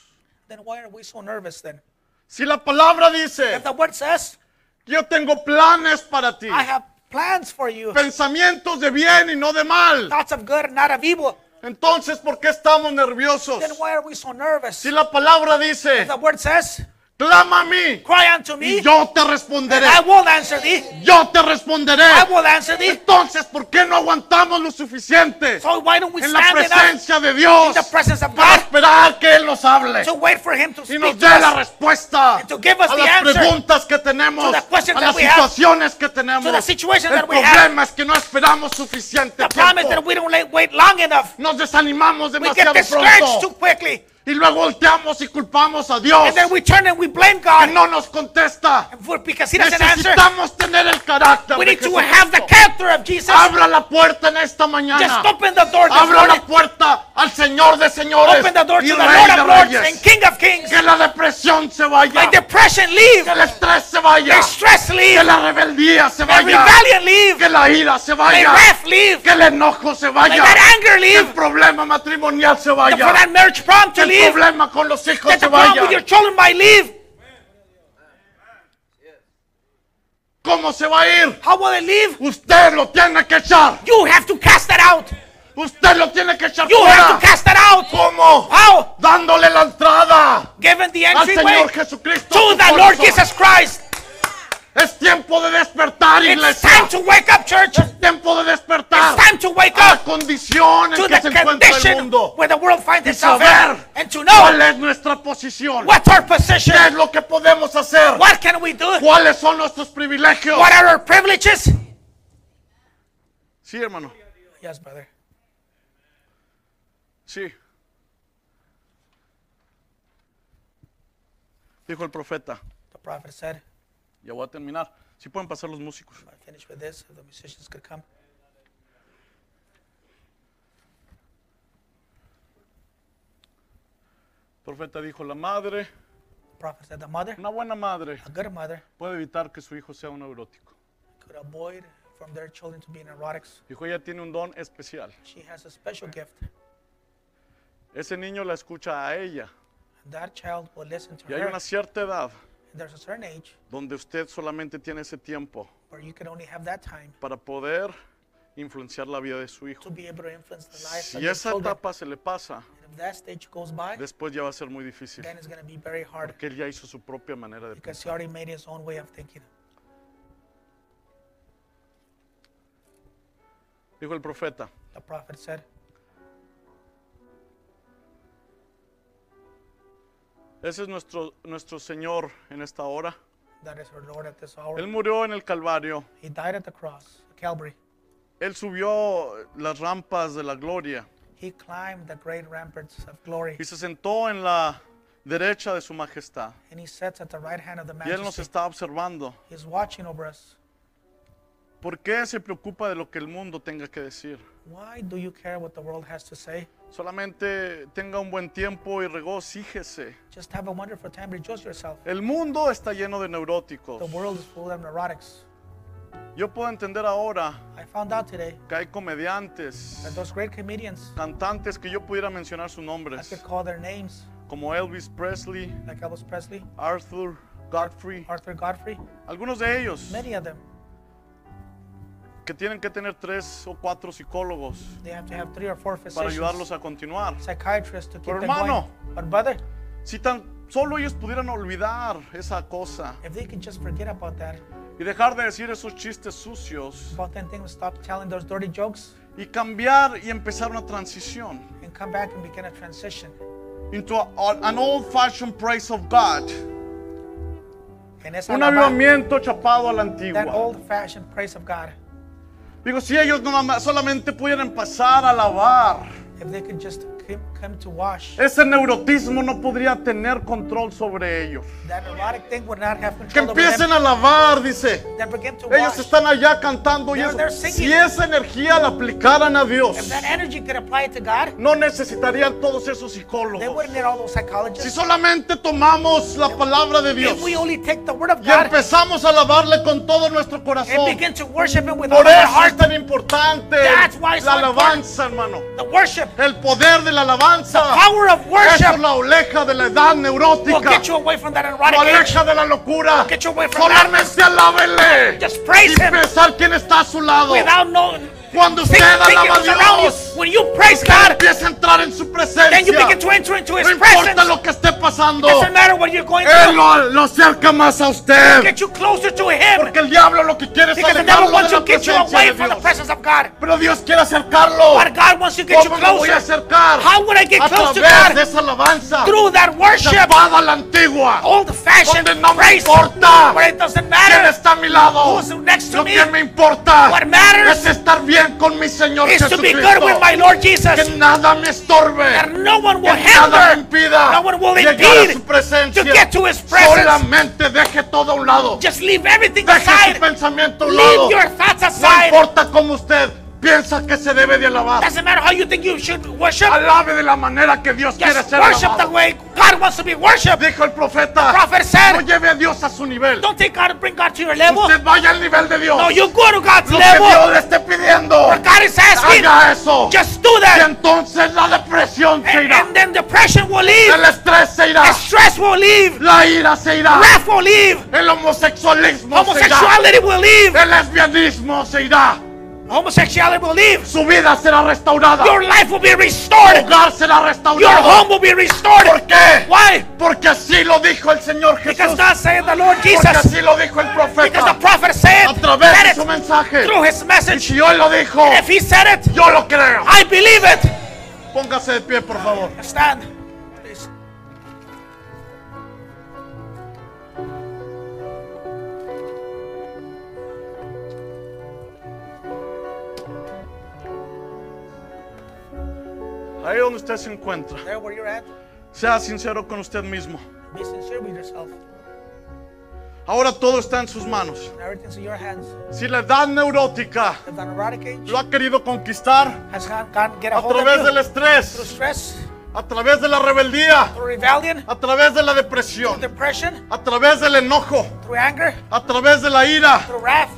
then why are we so nervous then? Si la palabra dice, If the Word says, yo tengo planes para ti, I have plans for you, pensamientos de bien y no de mal. thoughts of good, not of evil, Entonces, ¿por qué estamos nerviosos? then why are we so nervous? Si la palabra dice, If the Word says, clama a mí Cry unto me, y yo te responderé. I will answer thee. Yo te responderé. I will answer thee. Entonces, ¿por qué no aguantamos lo suficiente So why don't we en la presencia de Dios in the presence of para God esperar que Él nos hable to wait for Him to y speak nos to dé la respuesta and to give us a the las preguntas que tenemos, to the a las we have, situaciones que tenemos? to the situations El that we have? problema es que no esperamos suficiente The problem is that tiempo. we don't wait long enough. Nos desanimamos We get demasiado discouraged too pronto. quickly. Y luego volteamos y culpamos a Dios. And then we turn and we blame Que God no nos contesta. for, because He doesn't answer. Necesitamos tener el carácter We de need to have the character of Jesus. Abra la puerta en esta mañana. Just open the door Abra la puerta al Señor de señores Open the door y to the Lord of Lords Reyes. and King of Kings. Que la depresión se vaya. Depression leave. Que el estrés se vaya. My stress Que leave. la rebeldía se vaya. rebellion leave. Que la ira se vaya. wrath leave. Que el enojo se vaya. that anger Que el leave. problema matrimonial se vaya. that marriage problem Que to leave. problema con los hijos That se the problem with your children might leave. ¿Cómo se va a ir? How will it leave? Usted lo tiene que echar. You have to cast that out. Usted lo tiene que echar You have fuera. to cast that out. ¿Cómo? How? Dándole la entrada Given the al entryway Señor Jesucristo. a to su the Lord corazón. Jesus Christ. Es tiempo de despertar, It's iglesia. time to wake up, church. Es tiempo de despertar It's time to wake a la up condición en que se encuentra el mundo. where the world finds Y itself saber and to cuál know es nuestra posición. what's our position. ¿Qué es lo que podemos hacer? What can we do? ¿Cuáles son nuestros privilegios? What are our privileges? Sí, hermano. Yes, brother. Sí. Dijo el profeta. The prophet said, Ya voy a terminar. Si pueden pasar los músicos. I finish with this, the musicians could come. El profeta dijo, la madre, prophet said, the mother, una buena madre, a good mother, puede evitar que su hijo sea un neurótico. could avoid from their children to be neurotics. Dijo, ella tiene un don especial. She has a special gift. Ese niño la escucha a ella. And that child will listen to Y hay her. una cierta edad there's a certain age donde usted solamente tiene ese tiempo where you can only have that time para poder influenciar la vida de su hijo. to be able to influence the of Si your esa children. etapa se le pasa, And if that stage goes by, después ya va a ser muy difícil. then it's going to be very hard Porque él ya hizo su propia manera de because pensar. he already made his own way of thinking. Dijo el profeta, The prophet said, ese es nuestro, nuestro Señor en esta hora. That is our Lord at this hour. Él murió en el Calvario. He died at the cross, Calvary. Él subió las rampas de la gloria He climbed the great ramparts of glory. y se sentó en la derecha de su majestad. And he sits at the right hand of the Y Él nos majesty. está observando. He's watching over us. ¿Por qué se preocupa de lo que el mundo tenga que decir? Why do you care what the world has to say? Solamente tenga un buen tiempo y regocíjese. Just have a wonderful time. Rejoice yourself. El mundo está lleno de The neuróticos. world is full of neurotics. Yo puedo entender ahora I found out today que hay comediantes, that those great comedians, cantantes que yo pudiera mencionar sus I nombres, could call their names, como Elvis Presley, like Elvis Presley, Arthur Godfrey, Arthur Godfrey, algunos de ellos many of them. Que tienen que tener tres o cuatro psicólogos They have to have three or four para physicians, ayudarlos a continuar. psychiatrists to keep Pero them hermano. going. But brother, Si tan solo ellos pudieran olvidar esa cosa if they could just forget about that, y dejar de decir esos chistes sucios about them things, stop telling those dirty jokes, y cambiar y empezar una transición and come back and begin a transition. into a- an old-fashioned praise of God, And un avivamiento chapado a la that antigua. old-fashioned praise of God. Digo, si ellos no solamente pudieran pasar a alabar, If they could just come, come to wash, ese neurotismo no podría tener control sobre ellos. that neurotic thing would not have Que over empiecen them. a alabar, dice. Then begin to Ellos wash. están allá cantando y They're- eso. they're singing. Si esa energía la aplicaran a Dios, If that energy could apply it to God, no necesitarían todos esos they psicólogos. wouldn't need all those Si psychologists. solamente tomamos la palabra de Dios If we only take the word of y God empezamos a alabarle con todo nuestro and corazón. begin to worship Him with all Por our eso es heart, tan importante That's why it's la so alabanza, hermano. the worship, El poder de la alabanza. power of worship es la de la edad neurótica. get you away from that La de la locura. Get you away from Solamente alábele. Just praise Him pensar quién está a su lado. without knowing. Cuando usted Think, think alaba a around you. Dios, When you praise God, empieza a entrar en su then you presencia. begin to enter into His No importa presence. lo que esté pasando. Doesn't matter what you're going Él lo, lo acerca más a usted. Get you closer to Him Porque el diablo lo que quiere es because alejarlo de la you presencia de Dios. God. Pero Dios quiere acercarlo. But God wants to get you ¿Cómo me voy a closer. acercar? How would I get A close to través de God? esa alabanza. Through that worship, la antigua. old fashioned Donde no me importa where it doesn't quién matter está a mi lado. who's next to Lo me. que me importa What matters es estar bien bien con mi Señor is to be Jesucristo. good with my Lord Jesus. Que nada me estorbe. That no one will Que nada me impida no one will llegar a su presencia. to get to His presence. Solamente deje todo a un lado. Just leave everything Deje su aside. pensamiento a un lado. Leave your thoughts No aside. importa cómo usted piensa que se debe de alabar. Doesn't matter how you think you should worship. Alabe de la manera que Dios quiere ser worship the way God wants to be worshipped. Dijo el profeta, prophet said- no lleve a Dios a su nivel. Don't take God, bring God to your level. Usted vaya al nivel de Dios. No, you go to God's Lo que Dios level. le esté pidiendo, What God is asking, haga eso. just do Y that. entonces la depresión se And, irá. and then depression will leave. El estrés se irá. The stress will leave. La ira se irá. Wrath will leave. El homosexualismo se irá. Homosexuality will leave. El lesbianismo se irá. Homosexuality will leave. Su vida será restaurada. Your life will be restored. hogar será Your restaurado. home will be restored. ¿Por qué? Why? Porque así lo dijo el Señor Because Jesús. God said the Lord Porque Jesus. así lo dijo el Because the profeta. prophet said, A través de su mensaje. through his Y message. si hoy lo dijo, And if he said it, yo lo creo. I believe it. Póngase de pie, por favor. Stand. Ahí donde usted se encuentra, There where you're at, sea sincero con usted mismo. be sincere with yourself. Ahora todo está en sus manos. Everything's in your hands. Si la edad neurótica If the neurotic age lo ha querido conquistar has gone, gone get a a hold través of del you through estrés, stress, a través de la rebeldía, through rebellion, a través de la through depresión, depression, a través del enojo, through anger, a través de la ira, through wrath,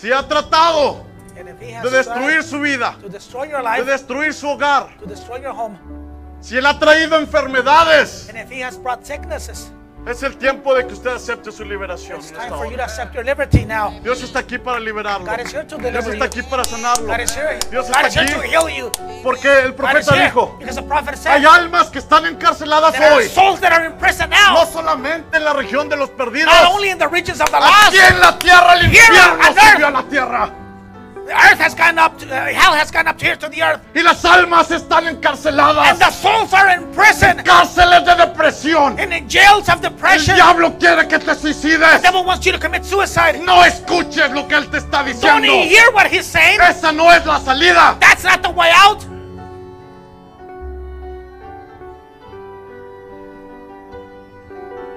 si ha tratado de destruir su vida, de destruir su hogar, si él ha traído enfermedades, es el tiempo de que usted acepte su liberación. it's time for you to accept your liberty now. Dios está aquí para liberarlo. God is here to Dios deliver está you. aquí para sanarlo. God is here. Dios God está is here to aquí heal you. porque el profeta dijo, prophet hay said almas que están encarceladas there are hoy, souls that are in prison no solamente en la región de los perdidos, not only in the regions of the lost. Aquí en la tierra el infierno subió a la tierra. The earth has gone up, to, uh, hell has gone up to here to the earth, Y las almas están encarceladas. and the souls are in prison, Cárceles de depresión. and in jails of El depression. diablo quiere que te The suicides. devil wants you to commit suicide. No escuches lo que él te está Don't diciendo. you hear what he's saying? Esa no es la salida. That's not the way out.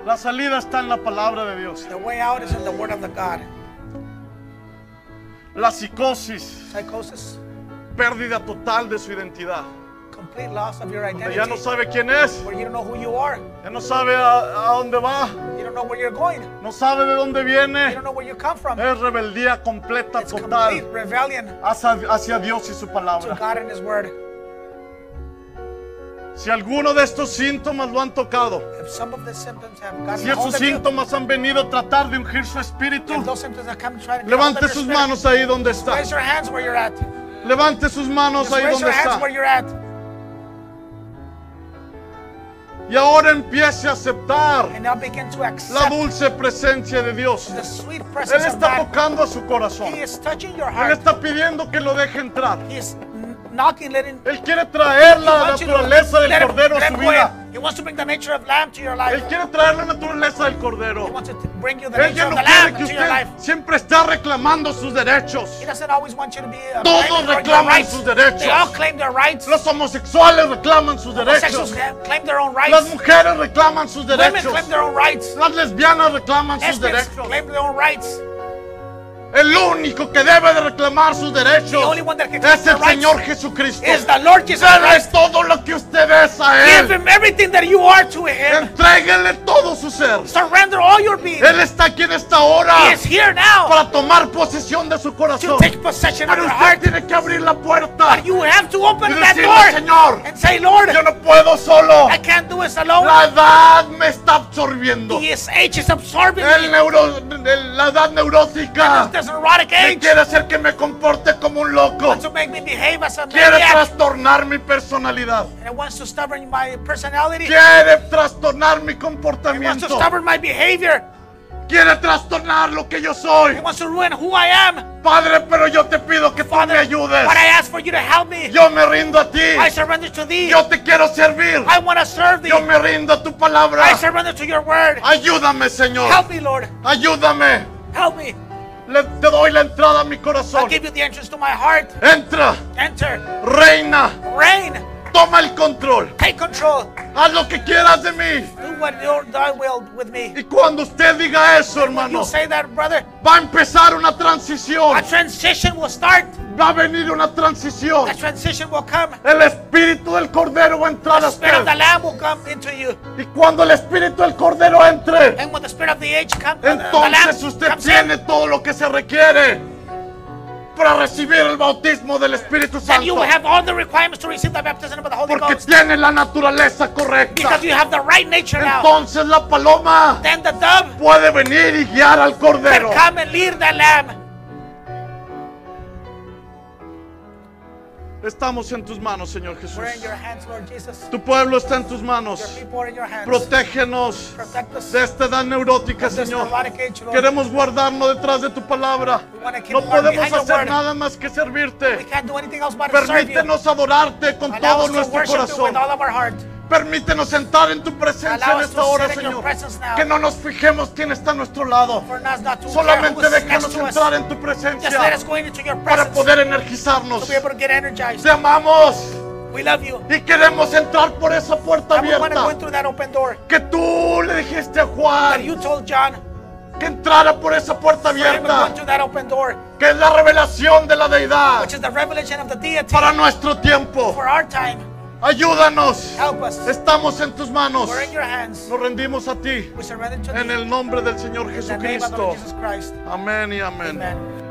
la salida está en la palabra de Dios. The way out is in the word of the God. La psicosis, Psychosis, pérdida total de su identidad. complete loss of your Donde ya no identity, sabe quién es, where you don't know who you are, ya no sabe a, a dónde va, you don't know where you're going, no sabe de dónde you viene. don't know where you come from. Es rebeldía completa, It's total hacia, hacia Dios y su to palabra. God and His word. Si alguno de estos síntomas lo han tocado, If some of the symptoms have gotten si hold esos of you, síntomas han venido a tratar de ungir su espíritu, if those symptoms have come trying to get a hold levante your sus spirit, manos ahí donde está. raise your hands where you're at. Levante sus manos Just ahí raise donde your hands está. where you're at. Y ahora empiece a aceptar And now begin to la accept dulce presencia de Dios. the sweet Él presence of está God. tocando a su corazón. He is touching your Él heart. está pidiendo que lo deje entrar. He is knocking, letting Él quiere traer la naturaleza del cordero a su vida. He wants to bring the nature of lamb to your life. Él quiere traer la naturaleza del cordero. He wants to bring you the Él nature of no the lamb que your usted life. siempre está reclamando sus derechos. He doesn't always want you to be Todos reclaman rights. sus derechos. They all claim their rights. Los homosexuales reclaman sus derechos. ca- claim their own Las mujeres reclaman sus Women derechos. claim their own rights. Las lesbianas reclaman sus derechos. claim their own rights. El único que debe de reclamar sus derechos es el Señor Jesucristo. Is the Lord Jesus Dele Christ. todo lo que usted es a Give Él. him everything that you are to him. Entréguele todo su ser. Surrender all your being. Él está aquí en esta hora He is here now para tomar posesión de su to corazón. take possession Pero usted heart. tiene que abrir la puerta But you have to open y that door Señor, and say, Lord, yo no puedo solo. I can't do this alone. La edad me está absorbiendo. His age is absorbing El me. neuro, el- la edad neurótica This neurotic que age quiere hacer que me comporte como un loco. wants to make me behave as a Quiere maniac. trastornar mi personalidad. And it wants to stubborn my personality. It Quiere trastornar mi wants to comportamiento. stubborn my behavior. quiere trastornar lo que yo soy. He wants to ruin who I am. Padre, pero yo te pido que tú me Father, ayudes. but I ask for you to help me. Yo me rindo a ti. I surrender to thee. Yo te quiero servir. I want to serve thee. Yo me rindo a tu palabra. I surrender to your word. Ayúdame, Señor. Help me, Lord. Ayúdame. Help me. Le- te doy la entrada a mi I'll give you the entrance to my heart. Entra, Enter. reina, Reign. Toma el control. Take control. Haz lo que quieras de mí. Do what your thy will with me. Y cuando usted diga eso, hermano, you say that, brother, va a empezar una transición. a transition will start. Va a venir una transición. A transition will come. El espíritu del cordero va a entrar The a spirit of the usted. Lamb will come into you. Y cuando el espíritu del cordero entre, And when the spirit of the age the Lamb entonces usted comes tiene in, todo lo que se requiere para recibir el bautismo del Espíritu you Santo. will have all the requirements to receive the baptism of the Holy Porque Ghost. tiene la naturaleza correcta. Because you have the right nature now. Entonces la paloma Then the dove puede venir y guiar al can cordero. come and lead the lamb. Estamos en tus manos, Señor Jesús. Hands. Tu pueblo está en tus manos. Protégenos de esta edad neurótica, Señor. Queremos guardarnos detrás de tu palabra. No podemos hacer nada más que servirte. can't do anything else but to serve you. Permítenos adorarte con todo nuestro corazón. Permítenos sentar en tu presencia en esta hora, Señor. Que no nos fijemos quién está a nuestro lado. Solamente déjanos entrar en tu presencia para poder energizarnos. Te amamos We love you. y queremos entrar por esa puerta And abierta. Que tú le dijiste a Juan you told John que entrara por esa puerta abierta, que es la revelación de la deidad which is the revelation of the deity para nuestro tiempo. for our time. Ayúdanos. Estamos en tus manos. Nos rendimos a ti en el nombre del Señor Jesucristo. Amén y amén.